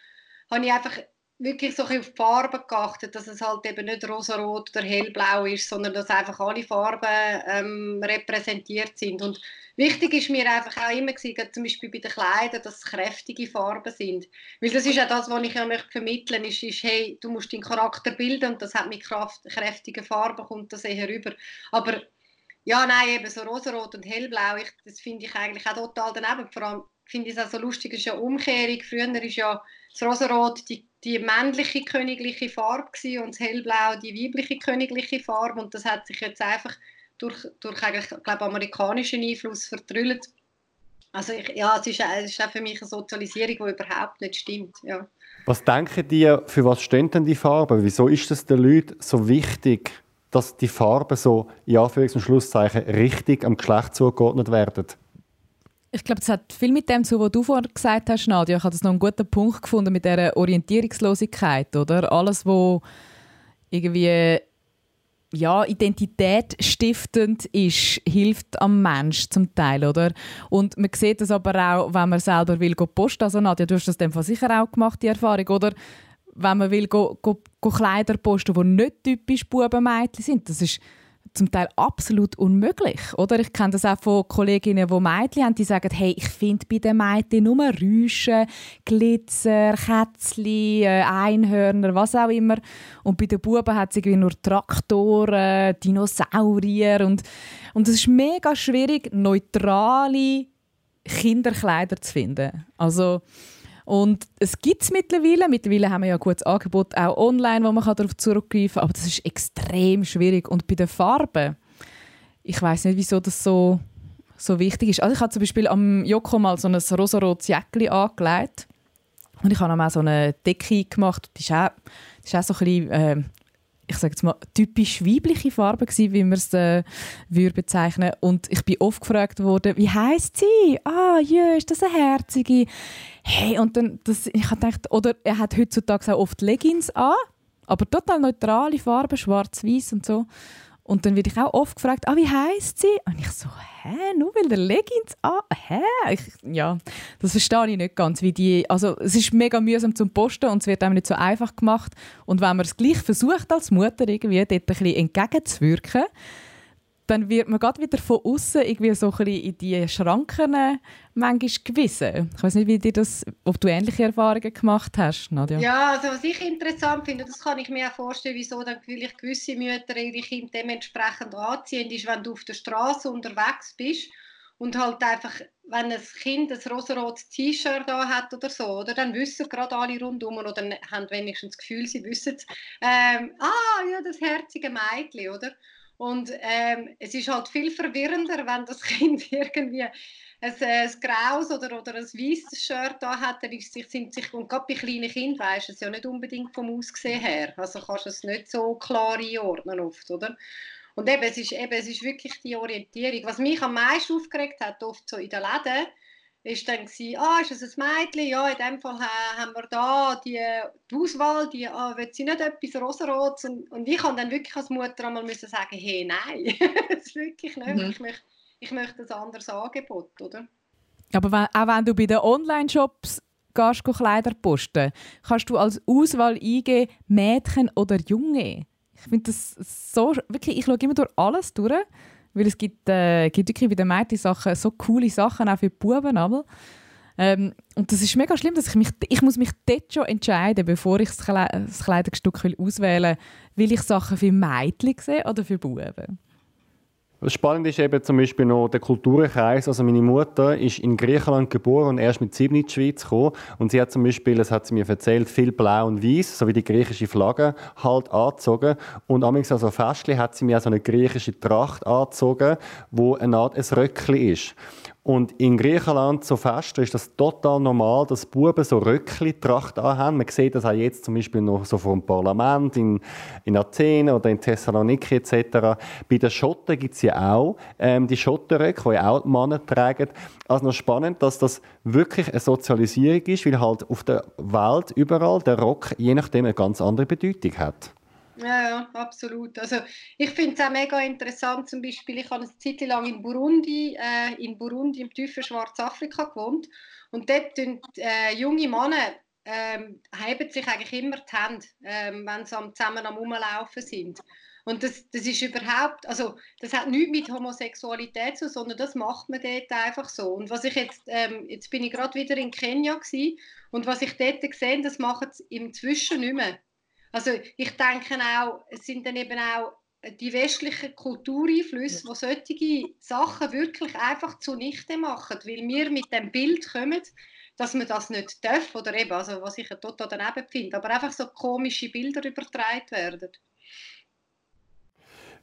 habe ich einfach wirklich so auf die Farben geachtet, dass es halt eben nicht rosarot oder hellblau ist, sondern dass einfach alle Farben ähm, repräsentiert sind. Und wichtig ist mir einfach auch immer gewesen, zum Beispiel bei den Kleidern, dass es kräftige Farben sind. Weil das ist ja das, was ich ja möchte vermitteln möchte, ist, hey, du musst deinen Charakter bilden und das hat mit Kraft, kräftigen Farben kommt das eher rüber. Aber ja, nein, eben so rosarot und hellblau, ich, das finde ich eigentlich auch total daneben. Vor allem finde ich es auch so lustig, es ist ja Umkehrung. Früher ist ja das Rosarot die, die männliche königliche Farbe gewesen und das Hellblau die weibliche königliche Farbe und das hat sich jetzt einfach durch, durch eigentlich, glaube amerikanischen Einfluss verdrüllt. Also ich, ja, es ist, es ist auch für mich eine Sozialisierung, die überhaupt nicht stimmt. Ja. Was denken die, für was stehen denn die Farben? Wieso ist es den Leuten so wichtig, dass die Farben so, in Anführungs- Schlusszeichen, richtig am Geschlecht zugeordnet werden? Ich glaube, das hat viel mit dem zu, was du vorhin gesagt hast, Nadia. Ich habe das noch einen guten Punkt gefunden mit der Orientierungslosigkeit, oder? Alles, wo irgendwie ja, Identität stiftend ist, hilft am Mensch zum Teil, oder? Und man sieht das aber auch, wenn man selber will go posten. Also Nadja, du hast das dem sicher auch gemacht, die Erfahrung, oder? Wenn man will go, go, go Kleider posten, die nicht typisch Bubenmädchen sind, das ist zum Teil absolut unmöglich. Oder? Ich kenne das auch von Kolleginnen, die Mädchen haben, die sagen, hey, ich finde bei den Mädchen nur Rüschen, Glitzer, Kätzchen, äh, Einhörner, was auch immer. Und bei den Buben hat es nur Traktoren, Dinosaurier. Und, und es ist mega schwierig, neutrale Kinderkleider zu finden. Also und es gibt es mittlerweile. Mittlerweile haben wir ja ein gutes Angebot auch online, wo man darauf zurückgreifen kann. Aber das ist extrem schwierig. Und bei den Farben, ich weiß nicht, wieso das so, so wichtig ist. Also ich habe zum Beispiel am Joko mal so ein rosarotes Jäckchen angelegt. Und ich habe auch so eine Decke gemacht. Die ist auch, die ist auch so ein bisschen, äh, ich sage jetzt mal, typisch weibliche Farbe gewesen, wie man es äh, bezeichnen. Und ich bin oft gefragt worden, wie heißt sie? Ah, ja, ist das eine herzige? Hey, und dann, das, ich habe gedacht, oder er hat heutzutage auch oft Leggings an, aber total neutrale Farben, schwarz-weiß und so. Und dann werde ich auch oft gefragt, ah, wie heißt sie? Und ich so, hä, nur weil der Leggings an, hä? Ich, ja, das verstehe ich nicht ganz, wie die, also es ist mega mühsam zum Posten und es wird einem nicht so einfach gemacht. Und wenn man es gleich versucht als Mutter irgendwie dort ein bisschen entgegenzuwirken, dann wird man gerade wieder von außen irgendwie so ein in die Schranken äh, manchmal gewissen. Ich weiß nicht, wie dir das, ob du ähnliche Erfahrungen gemacht hast, Nadja. Ja, also was ich interessant finde, das kann ich mir auch vorstellen, wieso dann vielleicht gewisse Mütter ihre Kinder dementsprechend anziehen, ist, wenn du auf der Straße unterwegs bist und halt einfach, wenn ein Kind ein rosarotes T-Shirt da hat oder so, oder, dann wissen gerade alle rundum oder haben wenigstens das Gefühl, sie wissen ähm, ah, ja, das herzige Mädchen, oder? Und ähm, es ist halt viel verwirrender, wenn das Kind irgendwie ein, ein graues oder, oder ein weißes Shirt da hat, dann ist sich, sind sich, und gerade bei kleinen Kindern weisst du es ja nicht unbedingt vom Aussehen her, also kannst du es nicht so klar einordnen oft, oder? Und eben, es ist, eben, es ist wirklich die Orientierung. Was mich am meisten aufgeregt hat, oft so in den Läden, ist dann gewesen, ah, ist das ein Mädchen? Ja, in dem Fall haben wir da die, die Auswahl, die, ah, will sie nicht etwas Rosarotes? Und, und ich kann dann wirklich als Mutter einmal müssen sagen, hey, nein, das ist wirklich nicht. Mhm. Ich, möchte, ich möchte ein anderes Angebot, oder? Aber wenn, auch wenn du bei den Online-Shops gehst, Kleider posten, kannst du als Auswahl eingeben, Mädchen oder Junge. Ich finde das so, wirklich, ich schaue immer durch alles durch weil es gibt, äh, gibt wirklich bei den Mädchen Sachen, so coole Sachen, auch für die Buben. Aber. Ähm, und das ist mega schlimm, dass ich mich, ich muss mich dort schon entscheiden, bevor ich das, Kle das Kleidungsstück will auswählen will. Will ich Sachen für Mädchen sehen oder für Buben? Spannend ist eben zum Beispiel noch der Kulturkreis. Also meine Mutter ist in Griechenland geboren und erst mit sieben in die Schweiz gekommen. Und sie hat zum Beispiel, das hat sie mir erzählt, viel Blau und Weiß, so wie die griechische Flagge, halt angezogen. Und amigs also Festli hat sie mir so eine griechische Tracht angezogen, wo eine Art ein Röckli ist. Und in Griechenland so fest ist das total normal, dass Buben so Röckli-Tracht haben. Man sieht das auch jetzt zum Beispiel noch so vom Parlament in, in Athen oder in Thessaloniki etc. Bei den Schotten gibt es ja auch ähm, die Schottenröcke, die auch die Männer tragen. Also noch spannend, dass das wirklich eine Sozialisierung ist, weil halt auf der Welt überall der Rock je nachdem eine ganz andere Bedeutung hat. Ja, ja, absolut. Also ich finde es auch mega interessant, zum Beispiel, ich habe eine Zeit lang in Burundi, äh, in Burundi im tiefen Schwarzafrika gewohnt und dort tun äh, junge Männer ähm, sich eigentlich immer die Hände, ähm, wenn sie zusammen am Rumlaufen sind. Und das, das ist überhaupt, also das hat nichts mit Homosexualität zu, sondern das macht man dort einfach so. Und was ich jetzt, ähm, jetzt bin ich gerade wieder in Kenia gewesen, und was ich dort gesehen, das machen sie inzwischen nicht mehr. Also ich denke auch, es sind dann eben auch die westlichen Kultureinflüsse, die solche Sachen wirklich einfach zunichte machen, weil wir mit dem Bild kommen, dass man das nicht darf oder eben, also was ich total daneben finde, aber einfach so komische Bilder übertragen werden.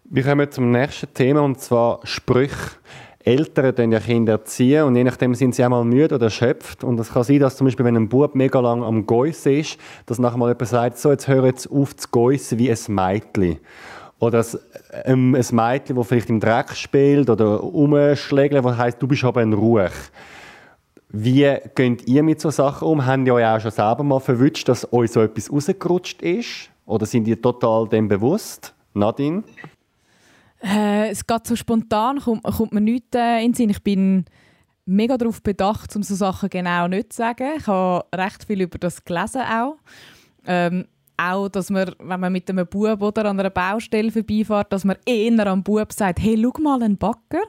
Wir kommen zum nächsten Thema und zwar Sprüche. Eltern dann ja Kinder erziehen und je nachdem sind sie einmal müde oder erschöpft. Und es kann sein, dass zum Beispiel, wenn ein Bub mega lang am Geussen ist, dass nachher mal jemand sagt, so, jetzt hör jetzt auf zu geussen wie ein Mädchen. Oder ähm, ein Mädchen, das vielleicht im Dreck spielt oder rumschlägt, was heisst, du bist aber ein Ruch. Wie geht ihr mit so Sachen um? Haben ihr euch auch schon selber mal verwünscht, dass euch so etwas rausgerutscht ist? Oder sind ihr total dem bewusst? Nadine? Äh, es geht so spontan, kommt, kommt mir nichts äh, in den Sinn. Ich bin mega darauf bedacht, um so Sachen genau nicht zu sagen. Ich habe recht viel über das gelesen auch. Ähm, auch, dass man, wenn man mit einem Bub oder an einer Baustelle vorbeifährt, dass man eher am Bub sagt, hey, schau mal einen Backer.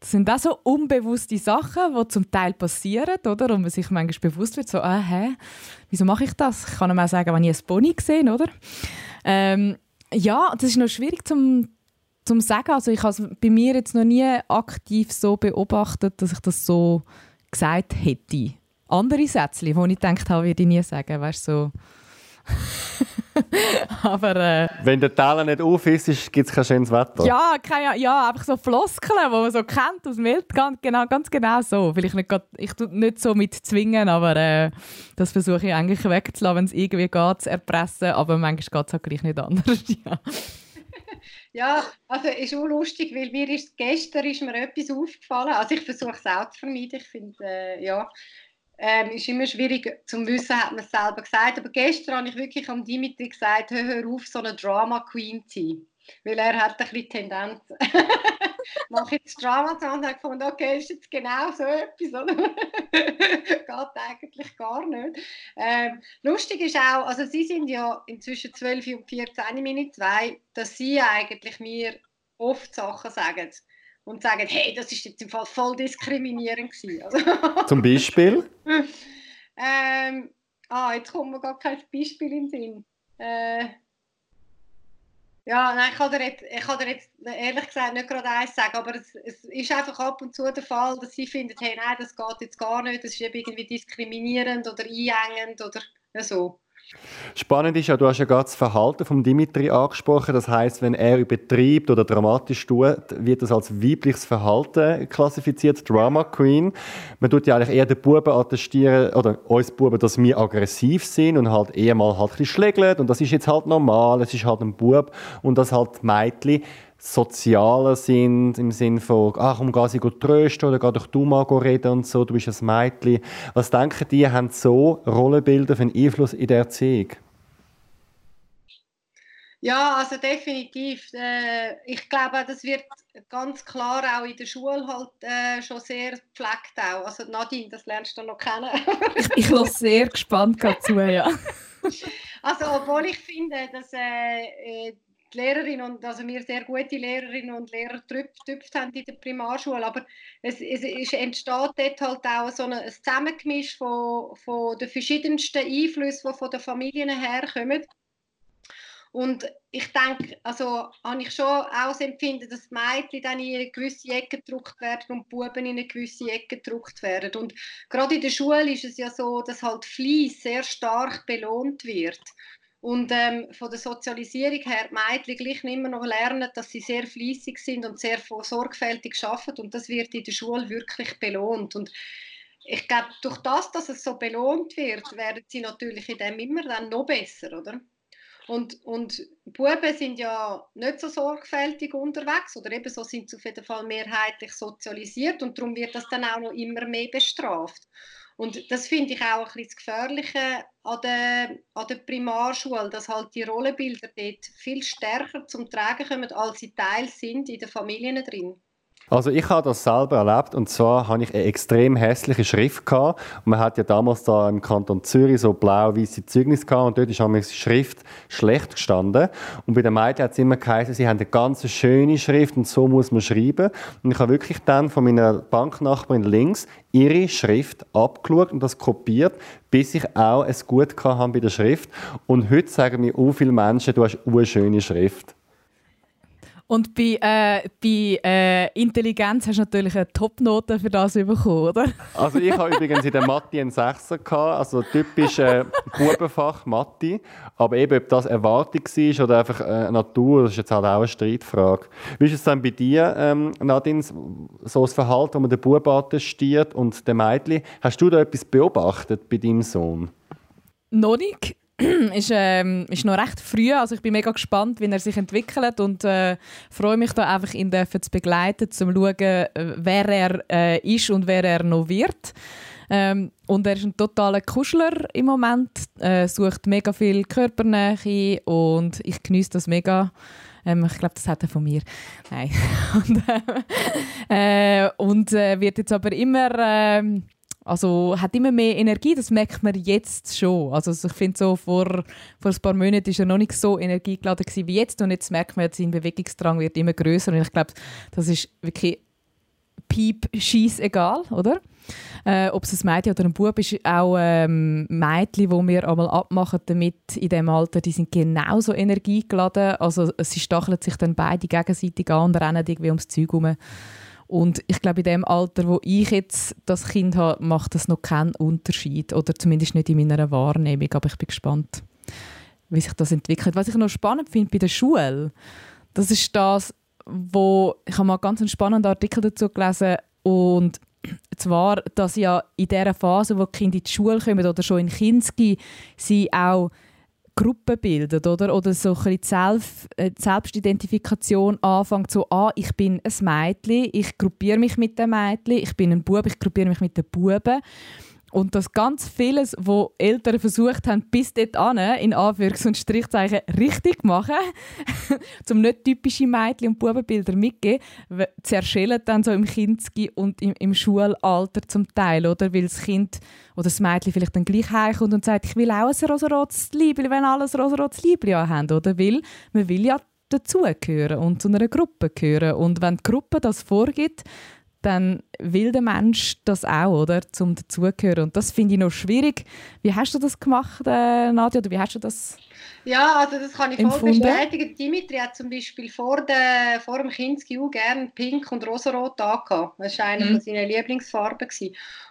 Das sind auch so unbewusste Sachen, die zum Teil passieren, oder? Und man sich manchmal bewusst wird, so, ah, hä, wieso mache ich das? Ich kann ihm auch sagen, wenn ich ein Pony gesehen oder? Ähm, ja, das ist noch schwierig zum zum sagen, also ich habe es bei mir jetzt noch nie aktiv so beobachtet, dass ich das so gesagt hätte. Andere Sätze, die ich gedacht habe, würde ich nie sagen, weißt so. aber äh, wenn der Teller nicht auf ist, gibt es kein schönes Wetter. Ja, keine, ja, einfach so Floskeln, die man so kennt aus dem Welt, ganz genau, ganz genau so. Vielleicht nicht, ich tue nicht so mit zwingen, aber äh, das versuche ich eigentlich wegzulassen, wenn es irgendwie geht, zu erpressen, aber manchmal geht es halt gleich nicht anders. ja. Ja, also ist auch lustig, weil mir ist, gestern ist mir etwas aufgefallen. Also ich versuche es auch zu vermeiden. Ich finde, äh, ja, ähm, ist immer schwierig zu wissen, hat man es selber gesagt. Aber gestern habe ich wirklich am Dimitri gesagt, hör, hör auf, so eine Drama Queen zu sein. Weil er hat ein bisschen Tendenz, mache jetzt Drama zu und habe gefunden, okay, ist jetzt genau so etwas, oder? Geht eigentlich gar nicht. Ähm, lustig ist auch, also sie sind ja inzwischen 12 und 14 Minuten zwei, dass sie eigentlich mir oft Sachen sagen und sagen, hey, das ist jetzt im Fall voll diskriminierend gewesen. Also, Zum Beispiel? ähm, ah, jetzt kommt mir gar kein Beispiel in den Sinn. Äh, ja, nein, ich kann, dir jetzt, ich kann dir jetzt ehrlich gesagt nicht gerade eins sagen, aber es, es, ist einfach ab und zu der Fall, dass sie finden, hey, nein, das geht jetzt gar nicht, das ist irgendwie diskriminierend oder einengend oder so. Spannend ist ja, du hast ja gerade das Verhalten von Dimitri angesprochen. Das heißt, wenn er übertreibt oder dramatisch tut, wird das als weibliches Verhalten klassifiziert, Drama Queen. Man tut ja eigentlich eher den Buben attestieren, oder uns Buben, dass wir aggressiv sind und halt eher mal halt ein bisschen schlägeln. Und das ist jetzt halt normal, es ist halt ein Bub. Und das halt Mädchen sozialer sind, im Sinne von, ach, um geh sie trösten oder geh doch du mal reden und so, du bist ein Mädchen. Was denken die, haben so Rollenbilder für einen Einfluss in der Erziehung? Ja, also definitiv. Äh, ich glaube, das wird ganz klar auch in der Schule halt äh, schon sehr gepflegt auch. Also Nadine, das lernst du noch kennen. ich ich höre sehr gespannt zu, ja. Also obwohl ich finde, dass äh, äh die Lehrerin und also wir sehr gute Lehrerinnen und Lehrer getüpft haben in der Primarschule, aber es, es, es, entsteht dort halt auch so ein Zusammengemisch von, von den verschiedensten Einflüssen, die von den Familien herkommen. Und ich denke, also habe ich schon auch das Empfinden, dass Mädchen dann in eine gewisse Ecke gedruckt werden und die Buben in eine gewisse Ecke gedruckt werden. Und gerade in der Schule ist es ja so, dass halt Fleiss sehr stark belohnt wird. Und ähm, von der Sozialisierung her, die Mädchen gleich immer noch lernen, dass sie sehr fleissig sind und sehr sorgfältig arbeiten. Und das wird in der Schule wirklich belohnt. Und ich glaube, durch das, dass es so belohnt wird, werden sie natürlich in dem immer dann noch besser, oder? Und, und Buben sind ja nicht so sorgfältig unterwegs oder eben so sind sie auf jeden Fall mehrheitlich sozialisiert und darum wird das dann auch noch immer mehr bestraft. Und das finde ich auch ein bisschen das an der, an der Primarschule, dass halt die Rollenbilder dort viel stärker zum Tragen kommen, als sie Teil sind in den Familien drin. Also ich habe das selber erlebt und zwar habe ich eine extrem hässliche Schrift gehabt. Und man hat ja damals da im Kanton Zürich so blau-weiße Zeugnis gehabt und dort ist die Schrift schlecht gestanden. Und bei den Mädchen hat es immer geheißen, sie haben eine ganz schöne Schrift und so muss man schreiben. Und ich habe wirklich dann von meiner Banknachbarin links ihre Schrift abgeschaut und das kopiert, bis ich auch es gut hatte bei der Schrift. Und heute sagen mir auch viele Menschen, du hast eine schöne Schrift. Und bei, äh, bei äh, Intelligenz hast du natürlich eine Topnote für das bekommen, oder? Also ich habe übrigens in der Mathe einen Sechser gehabt, also typisch äh, Bubenfach Mathe. Aber eben, ob das Erwartung war oder einfach äh, Natur, das ist jetzt halt auch eine Streitfrage. Wie ist es dann bei dir, ähm, Nadine, so das Verhalten, wo man den Buben stiert und den Mädchen? Hast du da etwas beobachtet bei deinem Sohn? Noch nicht. ist, ähm, ist noch recht früh. Also ich bin mega gespannt, wie er sich entwickelt und äh, freue mich da einfach, ihn zu begleiten, um zu schauen, äh, wer er äh, ist und wer er noch wird. Ähm, und er ist ein totaler Kuschler im Moment, äh, sucht mega viel Körpernähe und ich genieße das mega. Ähm, ich glaube, das hat er von mir. Nein. und, äh, und äh, wird jetzt aber immer ähm, also hat immer mehr Energie, das merkt man jetzt schon. Also ich finde so, vor, vor ein paar Monaten war er noch nicht so energiegeladen wie jetzt und jetzt merkt man, sein Bewegungsdrang wird immer größer und ich glaube, das ist wirklich piep, scheiss egal, oder? Äh, Ob es ein Mädchen oder ein Bub ist, auch ähm, Mädchen, die wir einmal abmachen damit in diesem Alter, die sind genauso energiegeladen. Also sie stacheln sich dann beide gegenseitig an und rennen irgendwie ums Zeug herum. Und ich glaube, in dem Alter, wo ich jetzt das Kind habe, macht das noch keinen Unterschied. Oder zumindest nicht in meiner Wahrnehmung. Aber ich bin gespannt, wie sich das entwickelt. Was ich noch spannend finde bei der Schule, das ist das, wo ich habe mal ganz einen spannenden Artikel dazu gelesen und zwar, dass ja in der Phase, wo die Kinder in die Schule kommen oder schon in Kinski, sie auch Gruppen bildet oder, oder so ein Selbst, äh, Selbstidentifikation anfängt, so «Ah, ich bin ein Mädchen, ich gruppiere mich mit den Mädchen, ich bin ein Bub, ich gruppiere mich mit den Buben». Und das ganz vieles, wo Eltern versucht haben, bis dort an, in Anführungs- und Strichzeichen, richtig machen, zum nicht typische Mädchen- und Bubenbilder mitzugeben, zerschellen dann so im Kindesgi und im, im, Schulalter zum Teil, oder? Weil das Kind oder das Mädchen vielleicht dann gleich heimkommt und sagt, ich will auch ein rosarotes Liebli, wenn alle ein rosarotes Liebli haben, oder? Weil man will ja dazugehören und zu einer Gruppe gehören. Und wenn die Gruppe das vorgibt, dann will der Mensch das auch, oder? Zum dazugehören. Und das finde ich noch schwierig. Wie hast du das gemacht, äh, Nadja? Oder wie hast du das Ja, also das kann ich voll bestätigen. Dimitri hat zum Beispiel vor, der, vor dem Kinski auch gerne pink und rosarot angehabt. Das war eine mhm. seiner Lieblingsfarben.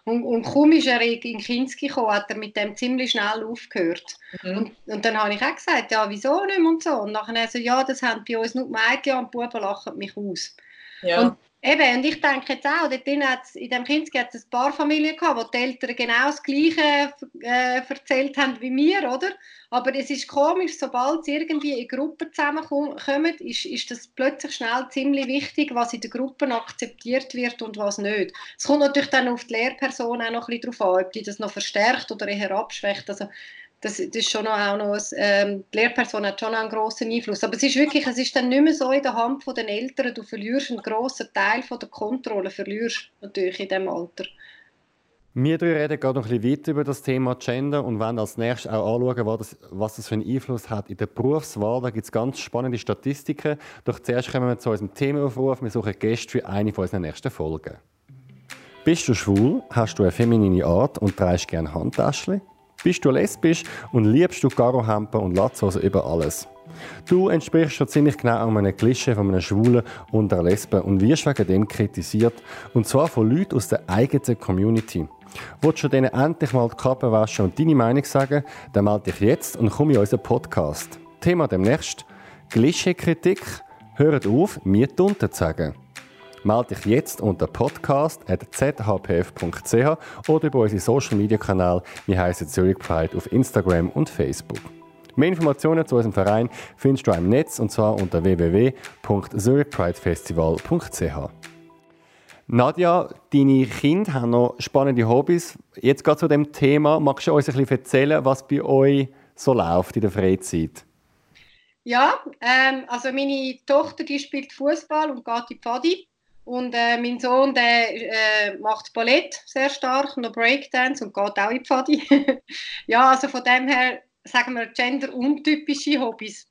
Und, und kaum ist er in Kinski gekommen, hat er mit dem ziemlich schnell aufgehört. Mhm. Und, und dann habe ich auch gesagt, ja, wieso nicht und so. Und nachher so, ja, das haben bei uns nur die Mädchen und die Buben lachen mich aus. Ja. Und Eben, und ich denke jetzt auch, dort in dem Kinski hat es ein paar Familien gehabt, wo die Eltern genau das Gleiche äh, erzählt haben wie mir, oder? Aber es ist komisch, sobald sie irgendwie in Gruppen zusammenkommen, ist, ist das plötzlich schnell ziemlich wichtig, was in den Gruppen akzeptiert wird und was nicht. Es kommt natürlich dann auf die Lehrperson auch noch ein bisschen darauf an, ob die das noch verstärkt oder eher abschwächt. Also das, das ist schon auch noch, ähm, die Lehrperson hat schon einen grossen Einfluss. Aber es ist wirklich, es ist dann nicht mehr so in der Hand der Eltern, du verlierst einen grossen Teil von der Kontrolle, verlierst natürlich in diesem Alter. Wir drei reden gerade noch ein bisschen weiter über das Thema Gender und wollen als nächstes auch anschauen, was das, was das für einen Einfluss hat in der Berufswahl. Da gibt es ganz spannende Statistiken. Doch zuerst kommen wir zu unserem Themaaufruf. Wir suchen Gäste für eine von unseren nächsten Folgen. Bist du schwul, hast du eine feminine Art und trägst gerne Handtaschen? Bist du lesbisch und liebst du Garohempen und Latzhosen über alles? Du entsprichst schon ziemlich genau einem Klischee von einem Schwulen und einer Lesbe und wirst wegen dem kritisiert. Und zwar von Leuten aus der eigenen Community. Willst du denen endlich mal die Kappe waschen und deine Meinung sagen, dann melde dich jetzt und komm in unseren Podcast. Thema demnächst: Klischee-Kritik. Hört auf, mir zu sagen. Melde dich jetzt unter podcast.zhpf.ch oder über unsere Social Media Kanäle. Wir heißen Zurich Pride auf Instagram und Facebook. Mehr Informationen zu unserem Verein findest du im Netz und zwar unter www.zurichpridefestival.ch. Nadja, deine Kinder haben noch spannende Hobbys. Jetzt gerade zu dem Thema, magst du uns ein bisschen erzählen, was bei euch so läuft in der Freizeit? Ja, ähm, also meine Tochter die spielt Fußball und geht in die Pfadi. Und äh, mein Sohn der, äh, macht Ballett sehr stark, noch Breakdance und geht auch in die Pfadi. ja, also von dem her sagen wir gender-untypische Hobbys.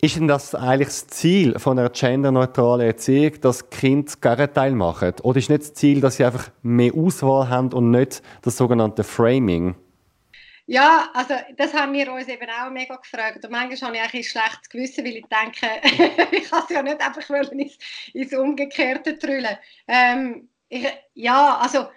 Ist denn das eigentlich das Ziel von einer genderneutralen Erziehung, dass Kinder das Gegenteil machen? Oder ist nicht das Ziel, dass sie einfach mehr Auswahl haben und nicht das sogenannte Framing? Ja, also das haben wir uns eben auch mega gefragt. Und manchmal habe ich eigentlich ein schlechtes Gewissen, weil ich denke, ich kann es ja nicht einfach ins, ins Umgekehrte trüllen. Ähm, ich, ja, also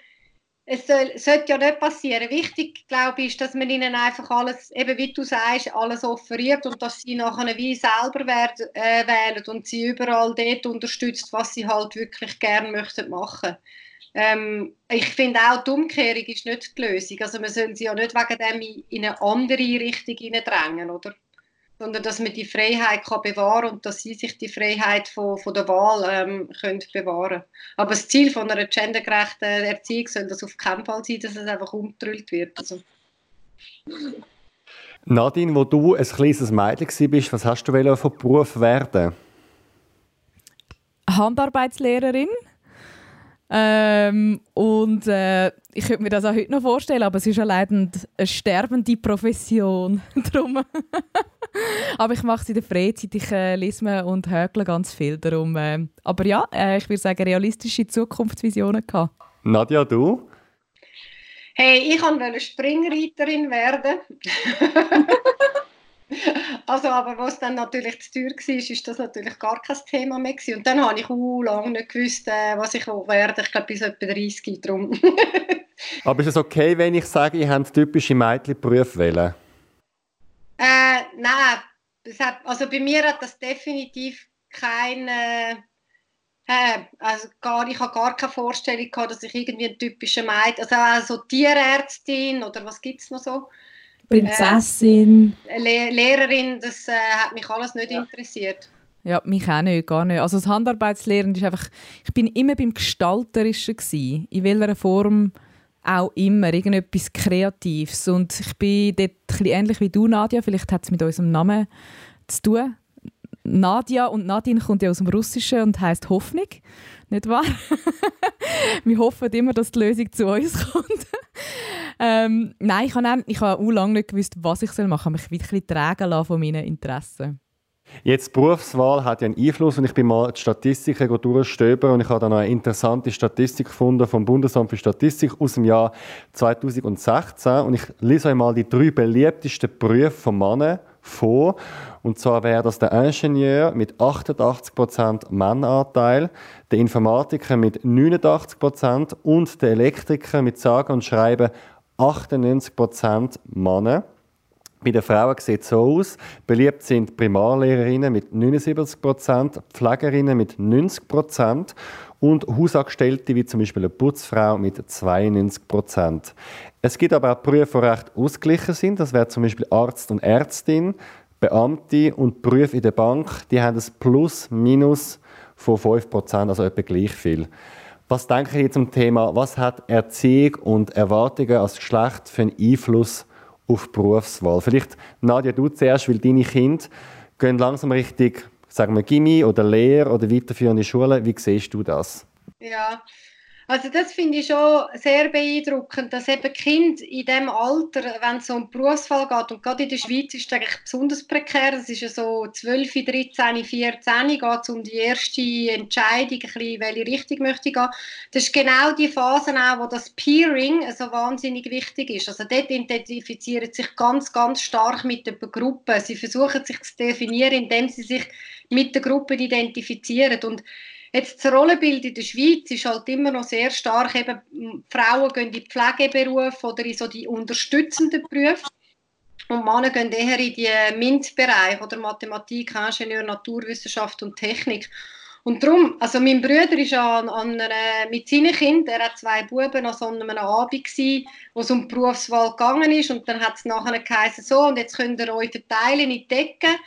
es soll, sollte ja nicht passieren. Wichtig, glaube ich, ist, dass man ihnen einfach alles, eben wie du sagst, alles offeriert und dass sie nachher wie selber werden, äh, wählen und sie überall dort unterstützt, was sie halt wirklich gerne möchten machen. Ähm, ich finde auch, die Umkehrung ist nicht die Lösung. Also man soll sie ja nicht wegen dem in eine andere Richtung drängen, oder? sondern dass man die Freiheit kann bewahren und dass sie sich die Freiheit von, von der Wahl ähm, können bewahren Aber das Ziel von einer gendergerechten Erziehung soll das auf keinen Fall sein, dass es einfach umgetrüllt wird. Also. Nadine, wo du ein kleines Mädchen bist, was hast du von Beruf werden? Handarbeitslehrerin. Ähm, und äh, ich könnte mir das auch heute noch vorstellen, aber es ist ja leider eine sterbende Profession. Drum. aber ich mache es in der Freizeit, ich äh, lese und hökle ganz viel darum. Äh, aber ja, äh, ich würde sagen, realistische Zukunftsvisionen gehabt. Nadja, du? Hey, ich wollte Springreiterin werden. Also, aber was dann natürlich zu teuer war, ist das natürlich gar kein Thema mehr gewesen. Und dann habe ich uh, lange nicht gewusst, äh, was ich werde. Ich glaube, bis etwa 30 drum. aber ist es okay, wenn ich sage, ihr habt typische Mädchenberufe wählen? Äh, nein. Hat, also bei mir hat das definitiv keine... Äh, also gar, ich habe gar keine Vorstellung gehabt, dass ich irgendwie ein typischer Mädchen, also, also Tierärztin oder was gibt es noch so? Prinzessin. Äh, Le Lehrerin, das äh, hat mich alles nicht ja. interessiert. Ja, mich auch nicht, gar nicht. Also das Handarbeitslehren ist einfach, ich bin immer beim Gestalterischen gewesen, in welcher Form auch immer, irgendetwas Kreatives. Und ich bin dort ein ähnlich wie du, Nadja, vielleicht hat es mit unserem Namen zu tun. Nadja und Nadine kommt ja aus dem Russischen und heißt Hoffnung, nicht wahr? Wir hoffen immer, dass die Lösung zu uns kommt. Ähm, nein, ich habe ich hab auch lange nicht gewusst, was ich machen soll. Ich mich wirklich tragen lassen von meinen Interessen. Jetzt, Berufswahl hat ja einen Einfluss und ich bin mal die Statistiken durchstöbern und ich habe dann eine interessante Statistik gefunden vom Bundesamt für Statistik aus dem Jahr 2016 und ich lese euch mal die drei beliebtesten Berufe von Männern vor. Und zwar wäre das der Ingenieur mit 88% Mannanteil, der Informatiker mit 89% und der Elektriker mit sage und schreiben 98% Männer. Bei den Frauen sieht es so aus. Beliebt sind Primarlehrerinnen mit 79%, Pflegerinnen mit 90% und Hausangestellte wie zum Beispiel eine Putzfrau mit 92%. Es gibt aber auch Berufe, die recht ausgeglichen sind. Das wäre zum Beispiel Arzt und Ärztin, Beamte und Berufe in der Bank. Die haben ein Plus, Minus von 5%, also etwa gleich viel. Was denke ich zum Thema, was hat Erziehung und Erwartungen als Geschlecht für einen Einfluss auf die Berufswahl? Vielleicht, Nadja, du zuerst, weil deine Kinder gehen langsam richtig, sagen wir, Gimmi oder Lehre oder weiterführende Schule. Wie siehst du das? Ja, Also das finde ich schon sehr beeindruckend, dass eben Kind in dem Alter, wenn es um einen Berufsfall geht, und gerade in der Schweiz ist es eigentlich besonders prekär, das ist ja so 12, 13, 14, geht es um die erste Entscheidung, ein bisschen, welche Richtung möchte ich gehen. Das ist genau die Phase auch, wo das Peering so wahnsinnig wichtig ist. Also dort identifizieren sich ganz, ganz stark mit der Gruppe. Sie versuchen sich zu definieren, indem sie sich mit der Gruppe identifizieren und Jetzt das Rollenbild in der Schweiz ist halt immer noch sehr stark, eben Frauen gehen in die Pflegeberufe oder in so die unterstützenden Berufe und Männer gehen eher in die MINT-Bereich oder Mathematik, Ingenieur, Naturwissenschaft und Technik. Und darum, also mein Bruder ist an, an einer, mit seinen Kindern, er hat zwei Buben, an so einem Abend gewesen, wo es um die Berufswahl gegangen ist und dann hat es nachher geheißen, so und jetzt könnt ihr euch verteilen in die Decken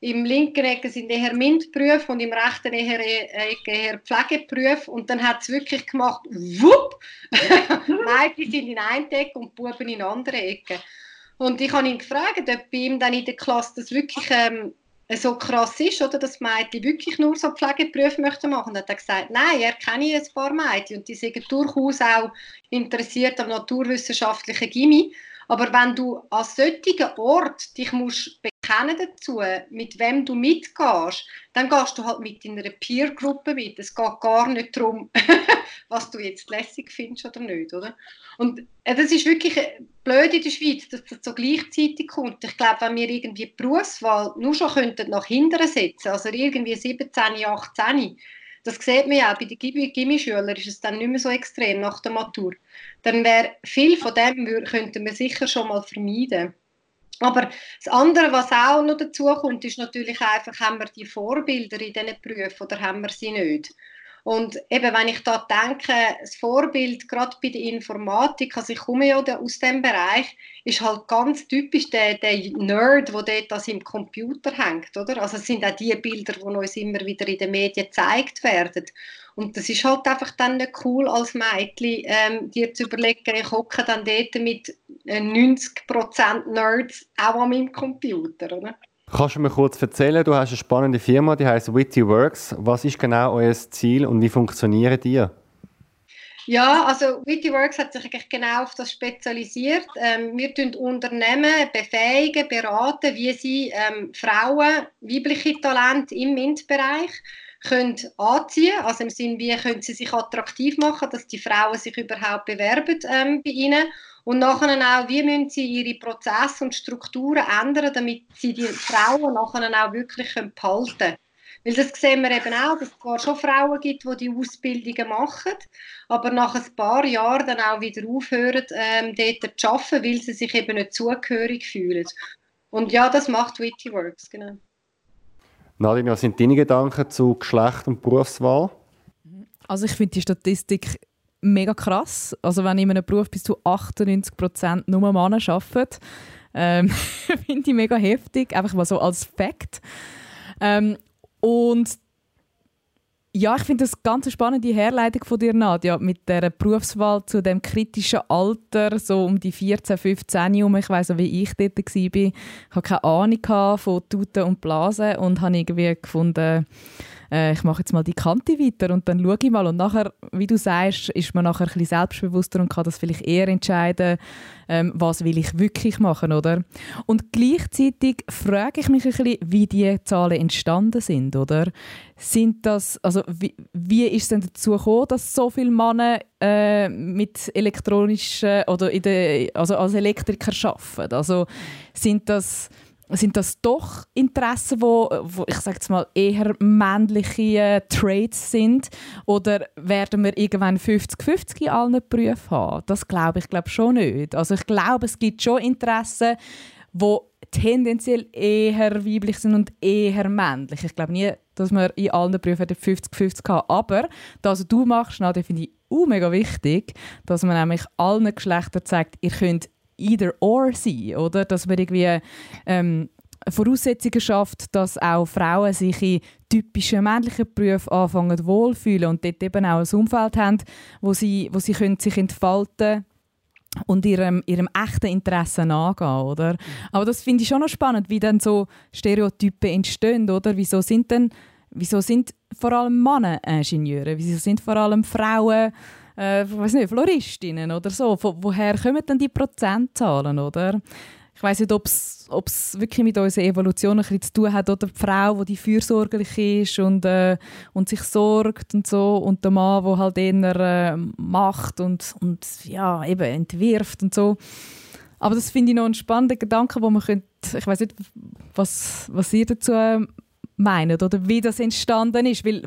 im linken Ecke sind eher MINT-Berufe und im rechten eher, Ecke eher Pflegeberufe. Und dann hat es wirklich gemacht, wupp! Mädchen sind in einer Ecke und Buben in einer anderen Ecke. Und ich habe ihn gefragt, ob bei ihm dann in der Klasse das wirklich ähm, so krass ist, oder dass Mädchen wirklich nur so Pflegeberufe möchten. Und er hat gesagt, nein, er kenne ein paar Mädchen und die sind durchaus auch interessiert am naturwissenschaftlichen Gimmi. Aber wenn du an solchen Ort dich musst bekennen dazu, mit wem du mitgehst, dann gehst du halt mit deiner Peer-Gruppe mit. Es geht gar nicht darum, was du jetzt lässig findest oder nicht, oder? Und äh, das ist wirklich äh, blöd in der Schweiz, dass das so gleichzeitig kommt. Ich glaube, wenn wir irgendwie die Berufswahl nur schon könnten nach hinten setzen, also irgendwie 17, 18, das sieht man ja auch bei den Gimmischülern, ist es dann nicht mehr so extrem nach der Matur. Dann wäre viel von dem, könnte man sicher schon mal vermeiden. Aber das andere, was auch noch dazu kommt, ist natürlich einfach, haben wir die Vorbilder in diesen Berufen oder haben wir sie nicht? Und eben, wenn ich da denke, das Vorbild, gerade bei der Informatik, also ich komme ja aus dem Bereich, ist halt ganz typisch der, der Nerd, der dort an seinem Computer hängt, oder? Also es sind auch die Bilder, die uns immer wieder in den Medien gezeigt werden. Und das ist halt einfach dann nicht cool als Mädchen, ähm, dir zu überlegen, ich hocke dann dort mit 90% äh, Nerds auch an meinem Computer, oder? Kannst du mir kurz erzählen, du hast eine spannende Firma, die heißt Witty Works. Was ist genau euer Ziel und wie funktionieren die? Ja, also Witty Works hat sich eigentlich genau auf das spezialisiert. Ähm, wir tun Unternehmen befähigen, beraten, wie sie ähm, Frauen, weibliche Talente im MINT-Bereich können anziehen Also im Sinne, wie können sie sich attraktiv machen, dass die Frauen sich überhaupt bewerben ähm, bei ihnen und nachher auch, wie müssen sie ihre Prozesse und Strukturen ändern, damit sie die Frauen nachher auch wirklich behalten können. Weil das sehen wir eben auch, dass es zwar schon Frauen gibt, die die Ausbildungen machen, aber nach ein paar Jahren dann auch wieder aufhören, ähm, dort zu arbeiten, weil sie sich eben nicht zugehörig fühlen. Und ja, das macht Witty Works, genau. Nadine, was sind deine Gedanken zu Geschlecht und Berufswahl? Also ich finde die Statistik mega krass. Also wenn in einem Beruf bis zu 98% nur Männer arbeiten, ähm, finde ich mega heftig, einfach mal so als Fakt. Ähm, und ja, ich finde das ganz spannende Herleitung von dir, Nadja, mit der Berufswahl zu dem kritischen Alter, so um die 14, 15 herum. Ich weiß auch, wie ich dort war. Ich hatte keine Ahnung von Tuten und Blasen und habe irgendwie gefunden, äh, ich mache jetzt mal die Kante weiter und dann schaue ich mal. Und nachher, wie du sagst, ist man nachher ein bisschen selbstbewusster und kann das vielleicht eher entscheiden, ähm, was will ich wirklich machen, oder? Und gleichzeitig frage ich mich ein bisschen, wie die Zahlen entstanden sind, oder? Sind das, also wie, wie ist es denn dazu gekommen, dass so viele Männer äh, mit elektronischen oder in der, also als Elektriker arbeiten? Also sind das sind das doch Interessen, wo, wo ich sage mal eher männliche äh, Traits sind oder werden wir irgendwann 50-50 in allen Berufen haben? Das glaube ich glaube schon nicht. Also ich glaube, es gibt schon Interessen, wo tendenziell eher weiblich sind und eher männlich. Ich glaube nie, dass wir in allen Berufen 50-50 haben. Aber das, was du machst, Nadia, finde ich auch mega wichtig, dass man nämlich allen Geschlechtern zeigt, ihr könnt either or sein, oder? Dass man irgendwie ähm, Voraussetzungen schafft, dass auch Frauen sich in typischen männlichen Berufen anfangen wohlfühlen und dort eben auch ein Umfeld haben, wo sie, wo sie können sich entfalten und ihrem, ihrem echten Interesse nachgehen, oder? Aber das finde ich schon noch spannend, wie dann so Stereotype entstehen, oder? Wieso sind denn wieso sind vor allem Männer Ingenieure? Wieso sind vor allem Frauen äh, weiß nicht, Floristinnen oder so? Von, woher kommen denn die Prozentzahlen, oder? Ich weiß nicht, ob es wirklich mit unserer Evolution ein bisschen zu tun hat, oder die Frau, die fürsorglich ist und, äh, und sich sorgt und so, und der Mann, der halt eher äh, macht und, und ja, eben entwirft und so. Aber das finde ich noch einen spannenden Gedanken, wo man könnte, ich weiß nicht, was, was ihr dazu meint oder wie das entstanden ist, weil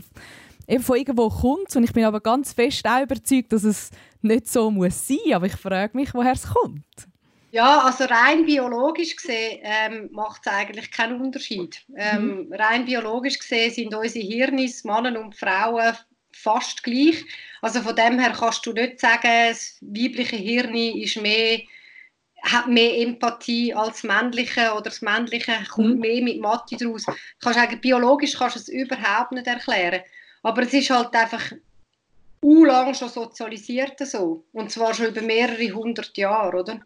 eben von irgendwo kommt und ich bin aber ganz fest auch überzeugt, dass es nicht so muss sein, aber ich frage mich, woher es kommt. Ja, also rein biologisch gesehen ähm, macht es eigentlich keinen Unterschied. Ähm, mhm. Rein biologisch gesehen sind unsere Hirne, Männer und Frauen, fast gleich. Also von dem her kannst du nicht sagen, das weibliche Hirn ist mehr hat mehr Empathie als das männliche oder das männliche kommt mhm. mehr mit Mathe daraus. Kannst eigentlich, biologisch kannst du es überhaupt nicht erklären. Aber es ist halt einfach lang schon sozialisiert so und zwar schon über mehrere hundert Jahre, oder?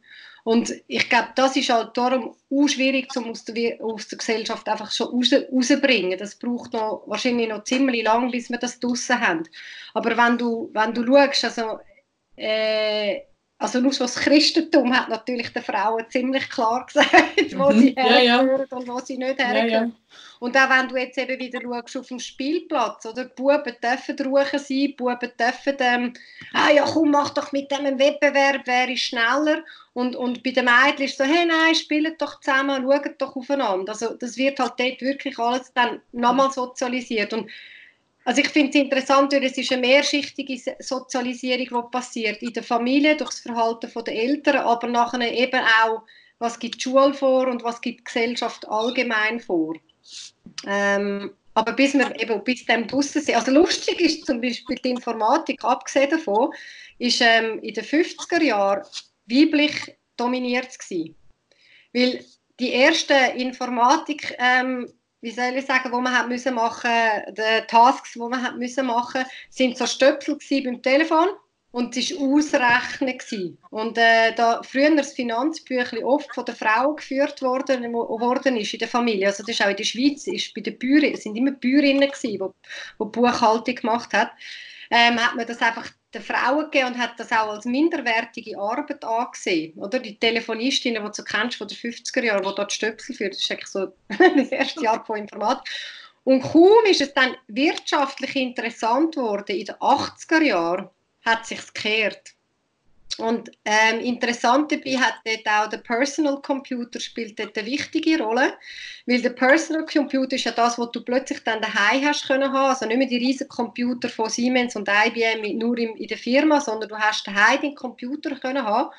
Und ich glaube, das ist halt darum auch schwierig, um aus der, aus der Gesellschaft einfach schon raus, rauszubringen. Das braucht noch, wahrscheinlich noch ziemlich lang, bis wir das draussen haben. Aber wenn du, wenn du schaust, also äh, also nur das Christentum hat natürlich den Frauen ziemlich klar gesagt, wo sie ja, hergehören ja. und wo sie nicht. Ja, ja. Und auch wenn du jetzt eben wieder schaust auf dem Spielplatz, oder? Buben dürfen ruhig sein, Buben dürfen, ähm, ah ja komm, mach doch mit dem Wettbewerb, wer ist schneller. Und, und bei den Mädchen ist es so, hey nein, spielt doch zusammen, schaut doch aufeinander. Also das wird halt dort wirklich alles dann nochmal sozialisiert. Und also ich finde es interessant, weil es ist eine mehrschichtige Sozialisierung, die passiert in der Familie durch das Verhalten der Eltern, aber nachher eben auch, was gibt die Schule vor und was gibt die Gesellschaft allgemein vor. Ähm, aber bis wir eben bis dem draussen sind, also lustig ist zum Beispiel die Informatik, abgesehen davon, ist ähm, in den 50er Jahren weiblich dominiert gewesen. Weil die ersten Informatik ähm, wie soll ich sagen, wo man hat müssen machen, die Tasks, wo man hat müssen machen, sind so Stöpsel beim Telefon und es war Ausrechnen. Und äh, da früher das Finanzbüchlein oft von der Frau geführt worden, worden ist in der Familie. Also das ist auch in der Schweiz, ist bei den Bäuerinnen, es sind immer Bäuerinnen gewesen, die, Buchhaltung gemacht haben. Ähm, hat man das einfach den Frauen gegeben und hat das auch als minderwertige Arbeit angesehen. Oder? Die Telefonistinnen, die du kennst von den 50er Jahren, die dort Stöpsel führen, das ist eigentlich so das erste Jahr von Informatik. Und kaum ist es dann wirtschaftlich interessant geworden, in den 80er Jahren hat sich gekehrt. Und ähm, interessant dabei hat dort auch der Personal Computer spielt dort eine wichtige Rolle, weil der Personal Computer ist ja das, was du plötzlich dann daheim hast können haben, also nicht mehr die riesigen Computer von Siemens und IBM nur in, in der Firma, sondern du hast daheim den Computer können haben.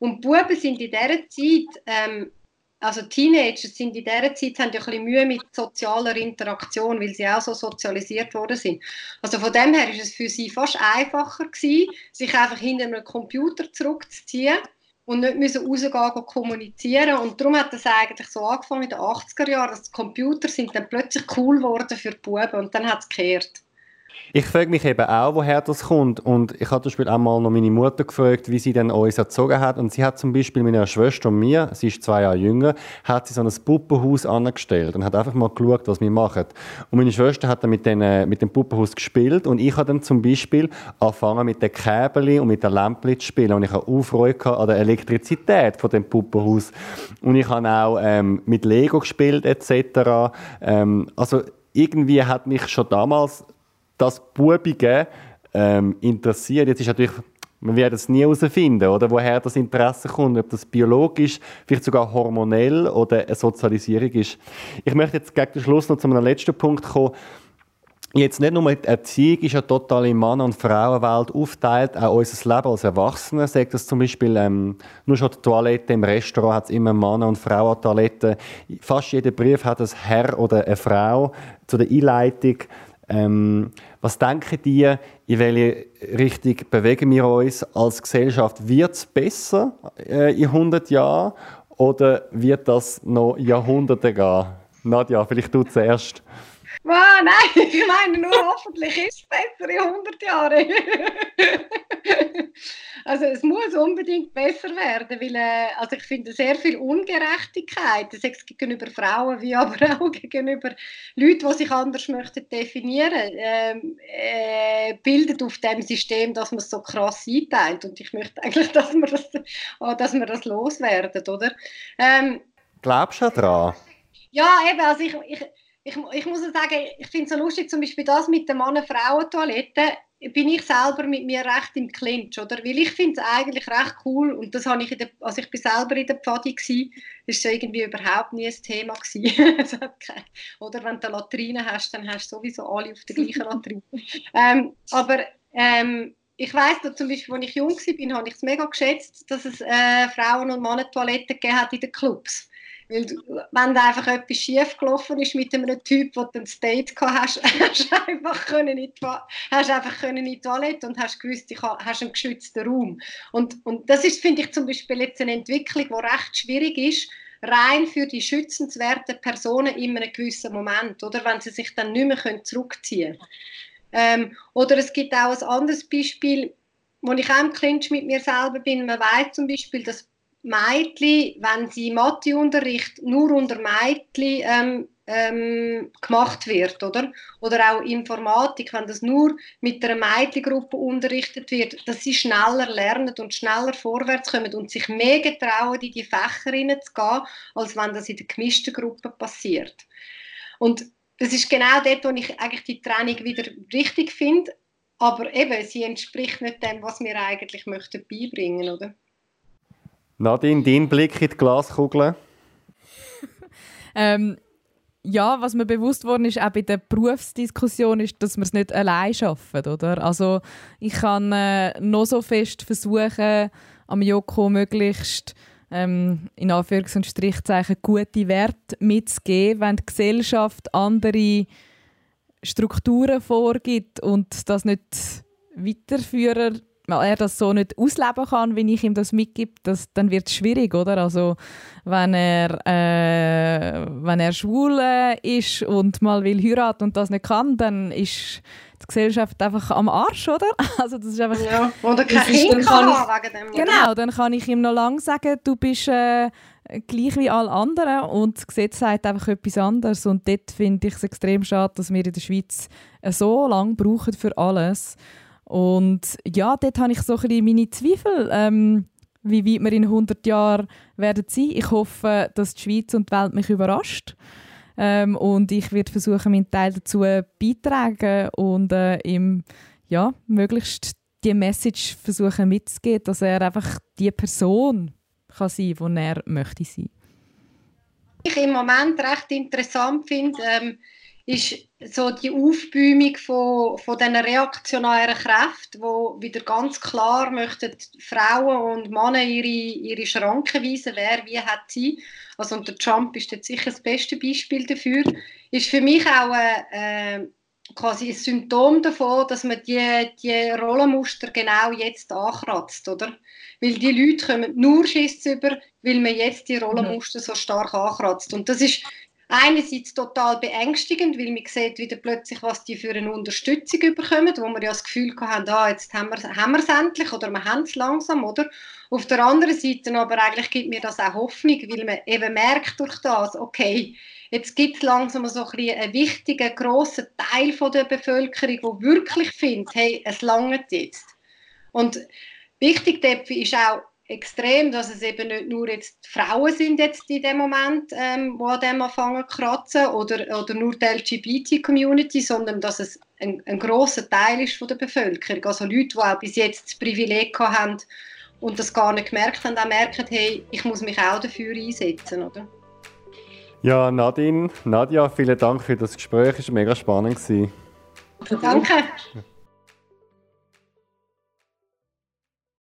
Und Buben sind in dieser Zeit ähm, also Teenager sind in dieser Zeit haben ja ein bisschen Mühe mit sozialer Interaktion, weil sie auch so sozialisiert worden sind. Also von dem her ist es für sie fast einfacher gewesen, sich einfach hinter einem Computer zurückzuziehen und nicht müssen rausgehen und kommunizieren. Und darum hat es eigentlich so angefangen in den 80er Jahren, dass die Computer sind dann plötzlich cool geworden für die Buben und dann hat es gekehrt. Ich frage mich eben auch, woher das kommt. Und ich habe zum Beispiel einmal noch meine Mutter gefragt, wie sie denn uns erzogen hat. Und sie hat zum Beispiel meiner Schwester und mir, sie ist zwei Jahre jünger, hat sie so ein Puppenhaus angestellt und hat einfach mal geschaut, was wir machen. Und meine Schwester hat dann mit, den, mit dem Puppenhaus gespielt und ich habe dann zum Beispiel angefangen mit den Käbeln und mit den Lämpchen zu spielen. Und ich habe auch Freude an der Elektrizität von dem Puppenhaus. Und ich habe auch ähm, mit Lego gespielt etc. Ähm, also irgendwie hat mich schon damals das Bubige ähm, interessiert. Jetzt ist natürlich, man wird es nie herausfinden, oder, woher das Interesse kommt, ob das biologisch, vielleicht sogar hormonell oder eine Sozialisierung ist. Ich möchte jetzt gegen den Schluss noch zu einem letzten Punkt kommen. Jetzt nicht nur die Erziehung ist ja total in Mann- und Frauenwelt aufteilt, auch unser Leben als Erwachsene. Sagt das zum Beispiel, ähm, nur schon die Toilette im Restaurant hat es immer Mann- und Frauentoilette. Fast jeder Brief hat ein Herr oder eine Frau zu der Einleitung. Ähm, was denken die, in welche Richtung bewegen wir uns als Gesellschaft? Wird es besser äh, in 100 Jahren oder wird das noch Jahrhunderte gehen? Nadja, vielleicht du zuerst. Oh, nein, ich meine nur, hoffentlich ist es besser in 100 Jahren. Also es muss unbedingt besser werden, weil äh, also ich finde sehr viel Ungerechtigkeit, das gegenüber Frauen wie aber auch gegenüber Leuten, die sich anders möchten definieren, ähm, äh, bildet auf dem System, dass man es so krass einteilt und ich möchte eigentlich, dass wir das, dass wir das loswerden, oder? Ähm, Glaubst du daran? Ja, eben, also ich, ich, ich, ich muss sagen, ich finde es so lustig, zum Beispiel das mit der Mann-Frauen-Toilette, bin ich selber mit mir recht im Clinch, oder? Weil ich finde es eigentlich recht cool und das habe ich in der, also ich bin selber in der Pfadi gsi, ist es irgendwie überhaupt nie ein Thema gewesen. oder wenn du eine Latrine hast, dann hast du sowieso alle auf der gleichen Latrine. ähm, aber ähm, ich weiß zum Beispiel, als ich jung war, habe ich es mega geschätzt, dass es äh, Frauen- und Männer-Toiletten gegeben hat in den Clubs. Weil wenn da einfach etwas schief gelaufen ist mit einem Typ, wo du ein Date hast, hast du einfach können in die, hast einfach können in die Toilette und hast gewusst, du hast einen geschützten Raum. Und, und das ist, finde ich, zum Beispiel jetzt eine Entwicklung, die recht schwierig ist, rein für die schützenswerten Personen in einem gewissen Moment, oder wenn sie sich dann nicht mehr zurückziehen können. Ähm, oder es gibt auch ein anderes Beispiel, wo ich auch im Clinch mit mir selber bin. Man weiß zum Beispiel, dass Mädchen, wenn sie Matheunterricht nur unter Mädchen ähm, ähm, gemacht wird, oder? Oder auch Informatik, wenn das nur mit einer Mädchengruppe unterrichtet wird, dass sie schneller lernen und schneller vorwärts kommen und sich mehr getrauen, in die Fächer hineinzugehen, als wenn das in der gemischten Gruppe passiert. Und das ist genau dort, wo ich eigentlich die Training wieder richtig finde, aber eben, sie entspricht nicht dem, was wir eigentlich möchten beibringen, oder? Nadine, dein Blick in die Glaskugel? ähm, ja, was mir bewusst worden ist, auch bei der Berufsdiskussion, ist, dass wir es nicht allein schaffen, oder? Also ich kann äh, noch so fest versuchen, am Joko möglichst ähm, in Anführungs- und Strichzeichen gute Werte mitzugeben, wenn die Gesellschaft andere Strukturen vorgibt und das nicht weiterführen weil er das so nicht ausleben kann, wenn ich ihm das mitgebe, das, dann wird es schwierig, oder? Also wenn er, äh, wenn er schwul äh, ist und mal will heiraten und das nicht kann, dann ist die Gesellschaft einfach am Arsch, oder? Also das ist einfach... Ja, oder kein Kind kann wegen dem. Genau, dann kann ich ihm noch lange sagen, du bist... Äh, gleich wie alle anderen und das Gesetz sagt einfach etwas anderes und dort finde ich es extrem schade, dass wir in der Schweiz so lange brauchen für alles und ja, dort habe ich so ein bisschen meine Zweifel, ähm, wie weit wir in 100 Jahren werden sein. Ich hoffe, dass die Schweiz und die Welt mich überrascht. Ähm, und ich werde versuchen, meinen Teil dazu beitragen und äh, ihm ja, möglichst die Message versuchen mitzugeben, dass er einfach die Person kann sein kann, die er möchte sein. Ich im Moment recht interessant finde, ähm, ist so die Aufbäumung von, von diesen reaktionären Kräften, die wieder ganz klar möchten Frauen und Männer ihre, ihre Schranken weisen, wer wie hat sie. Also und der Trump ist jetzt sicher das beste Beispiel dafür. Ist für mich auch äh, quasi ein Symptom davon, dass man die, die Rollenmuster genau jetzt ankratzt, oder? Weil die Leute kommen nur Schiss über, weil man jetzt die Rollenmuster so stark ankratzt. Und das ist einerseits total beängstigend, weil man sieht wieder plötzlich, was die für eine Unterstützung bekommen, wo wir ja das Gefühl haben, ah, jetzt haben wir, haben wir es endlich oder wir haben es langsam, oder? Auf der anderen Seite aber eigentlich gibt mir das auch Hoffnung, weil man eben merkt durch das, okay, jetzt gibt es langsam so ein einen wichtigen, grossen Teil von der Bevölkerung, der wirklich findet, hey, es langt jetzt. Und wichtig dafür ist auch, extrem, dass es eben nicht nur jetzt Frauen sind jetzt in dem Moment, ähm, wo an dem anfangen zu kratzen oder, oder nur die LGBT-Community, sondern dass es ein, ein großer Teil ist von der Bevölkerung. Also Leute, die auch bis jetzt das Privileg haben und das gar nicht gemerkt haben, auch merken, hey, ich muss mich auch dafür einsetzen, oder? Ja, Nadine, Nadja, vielen Dank für das Gespräch, es war mega spannend. Danke.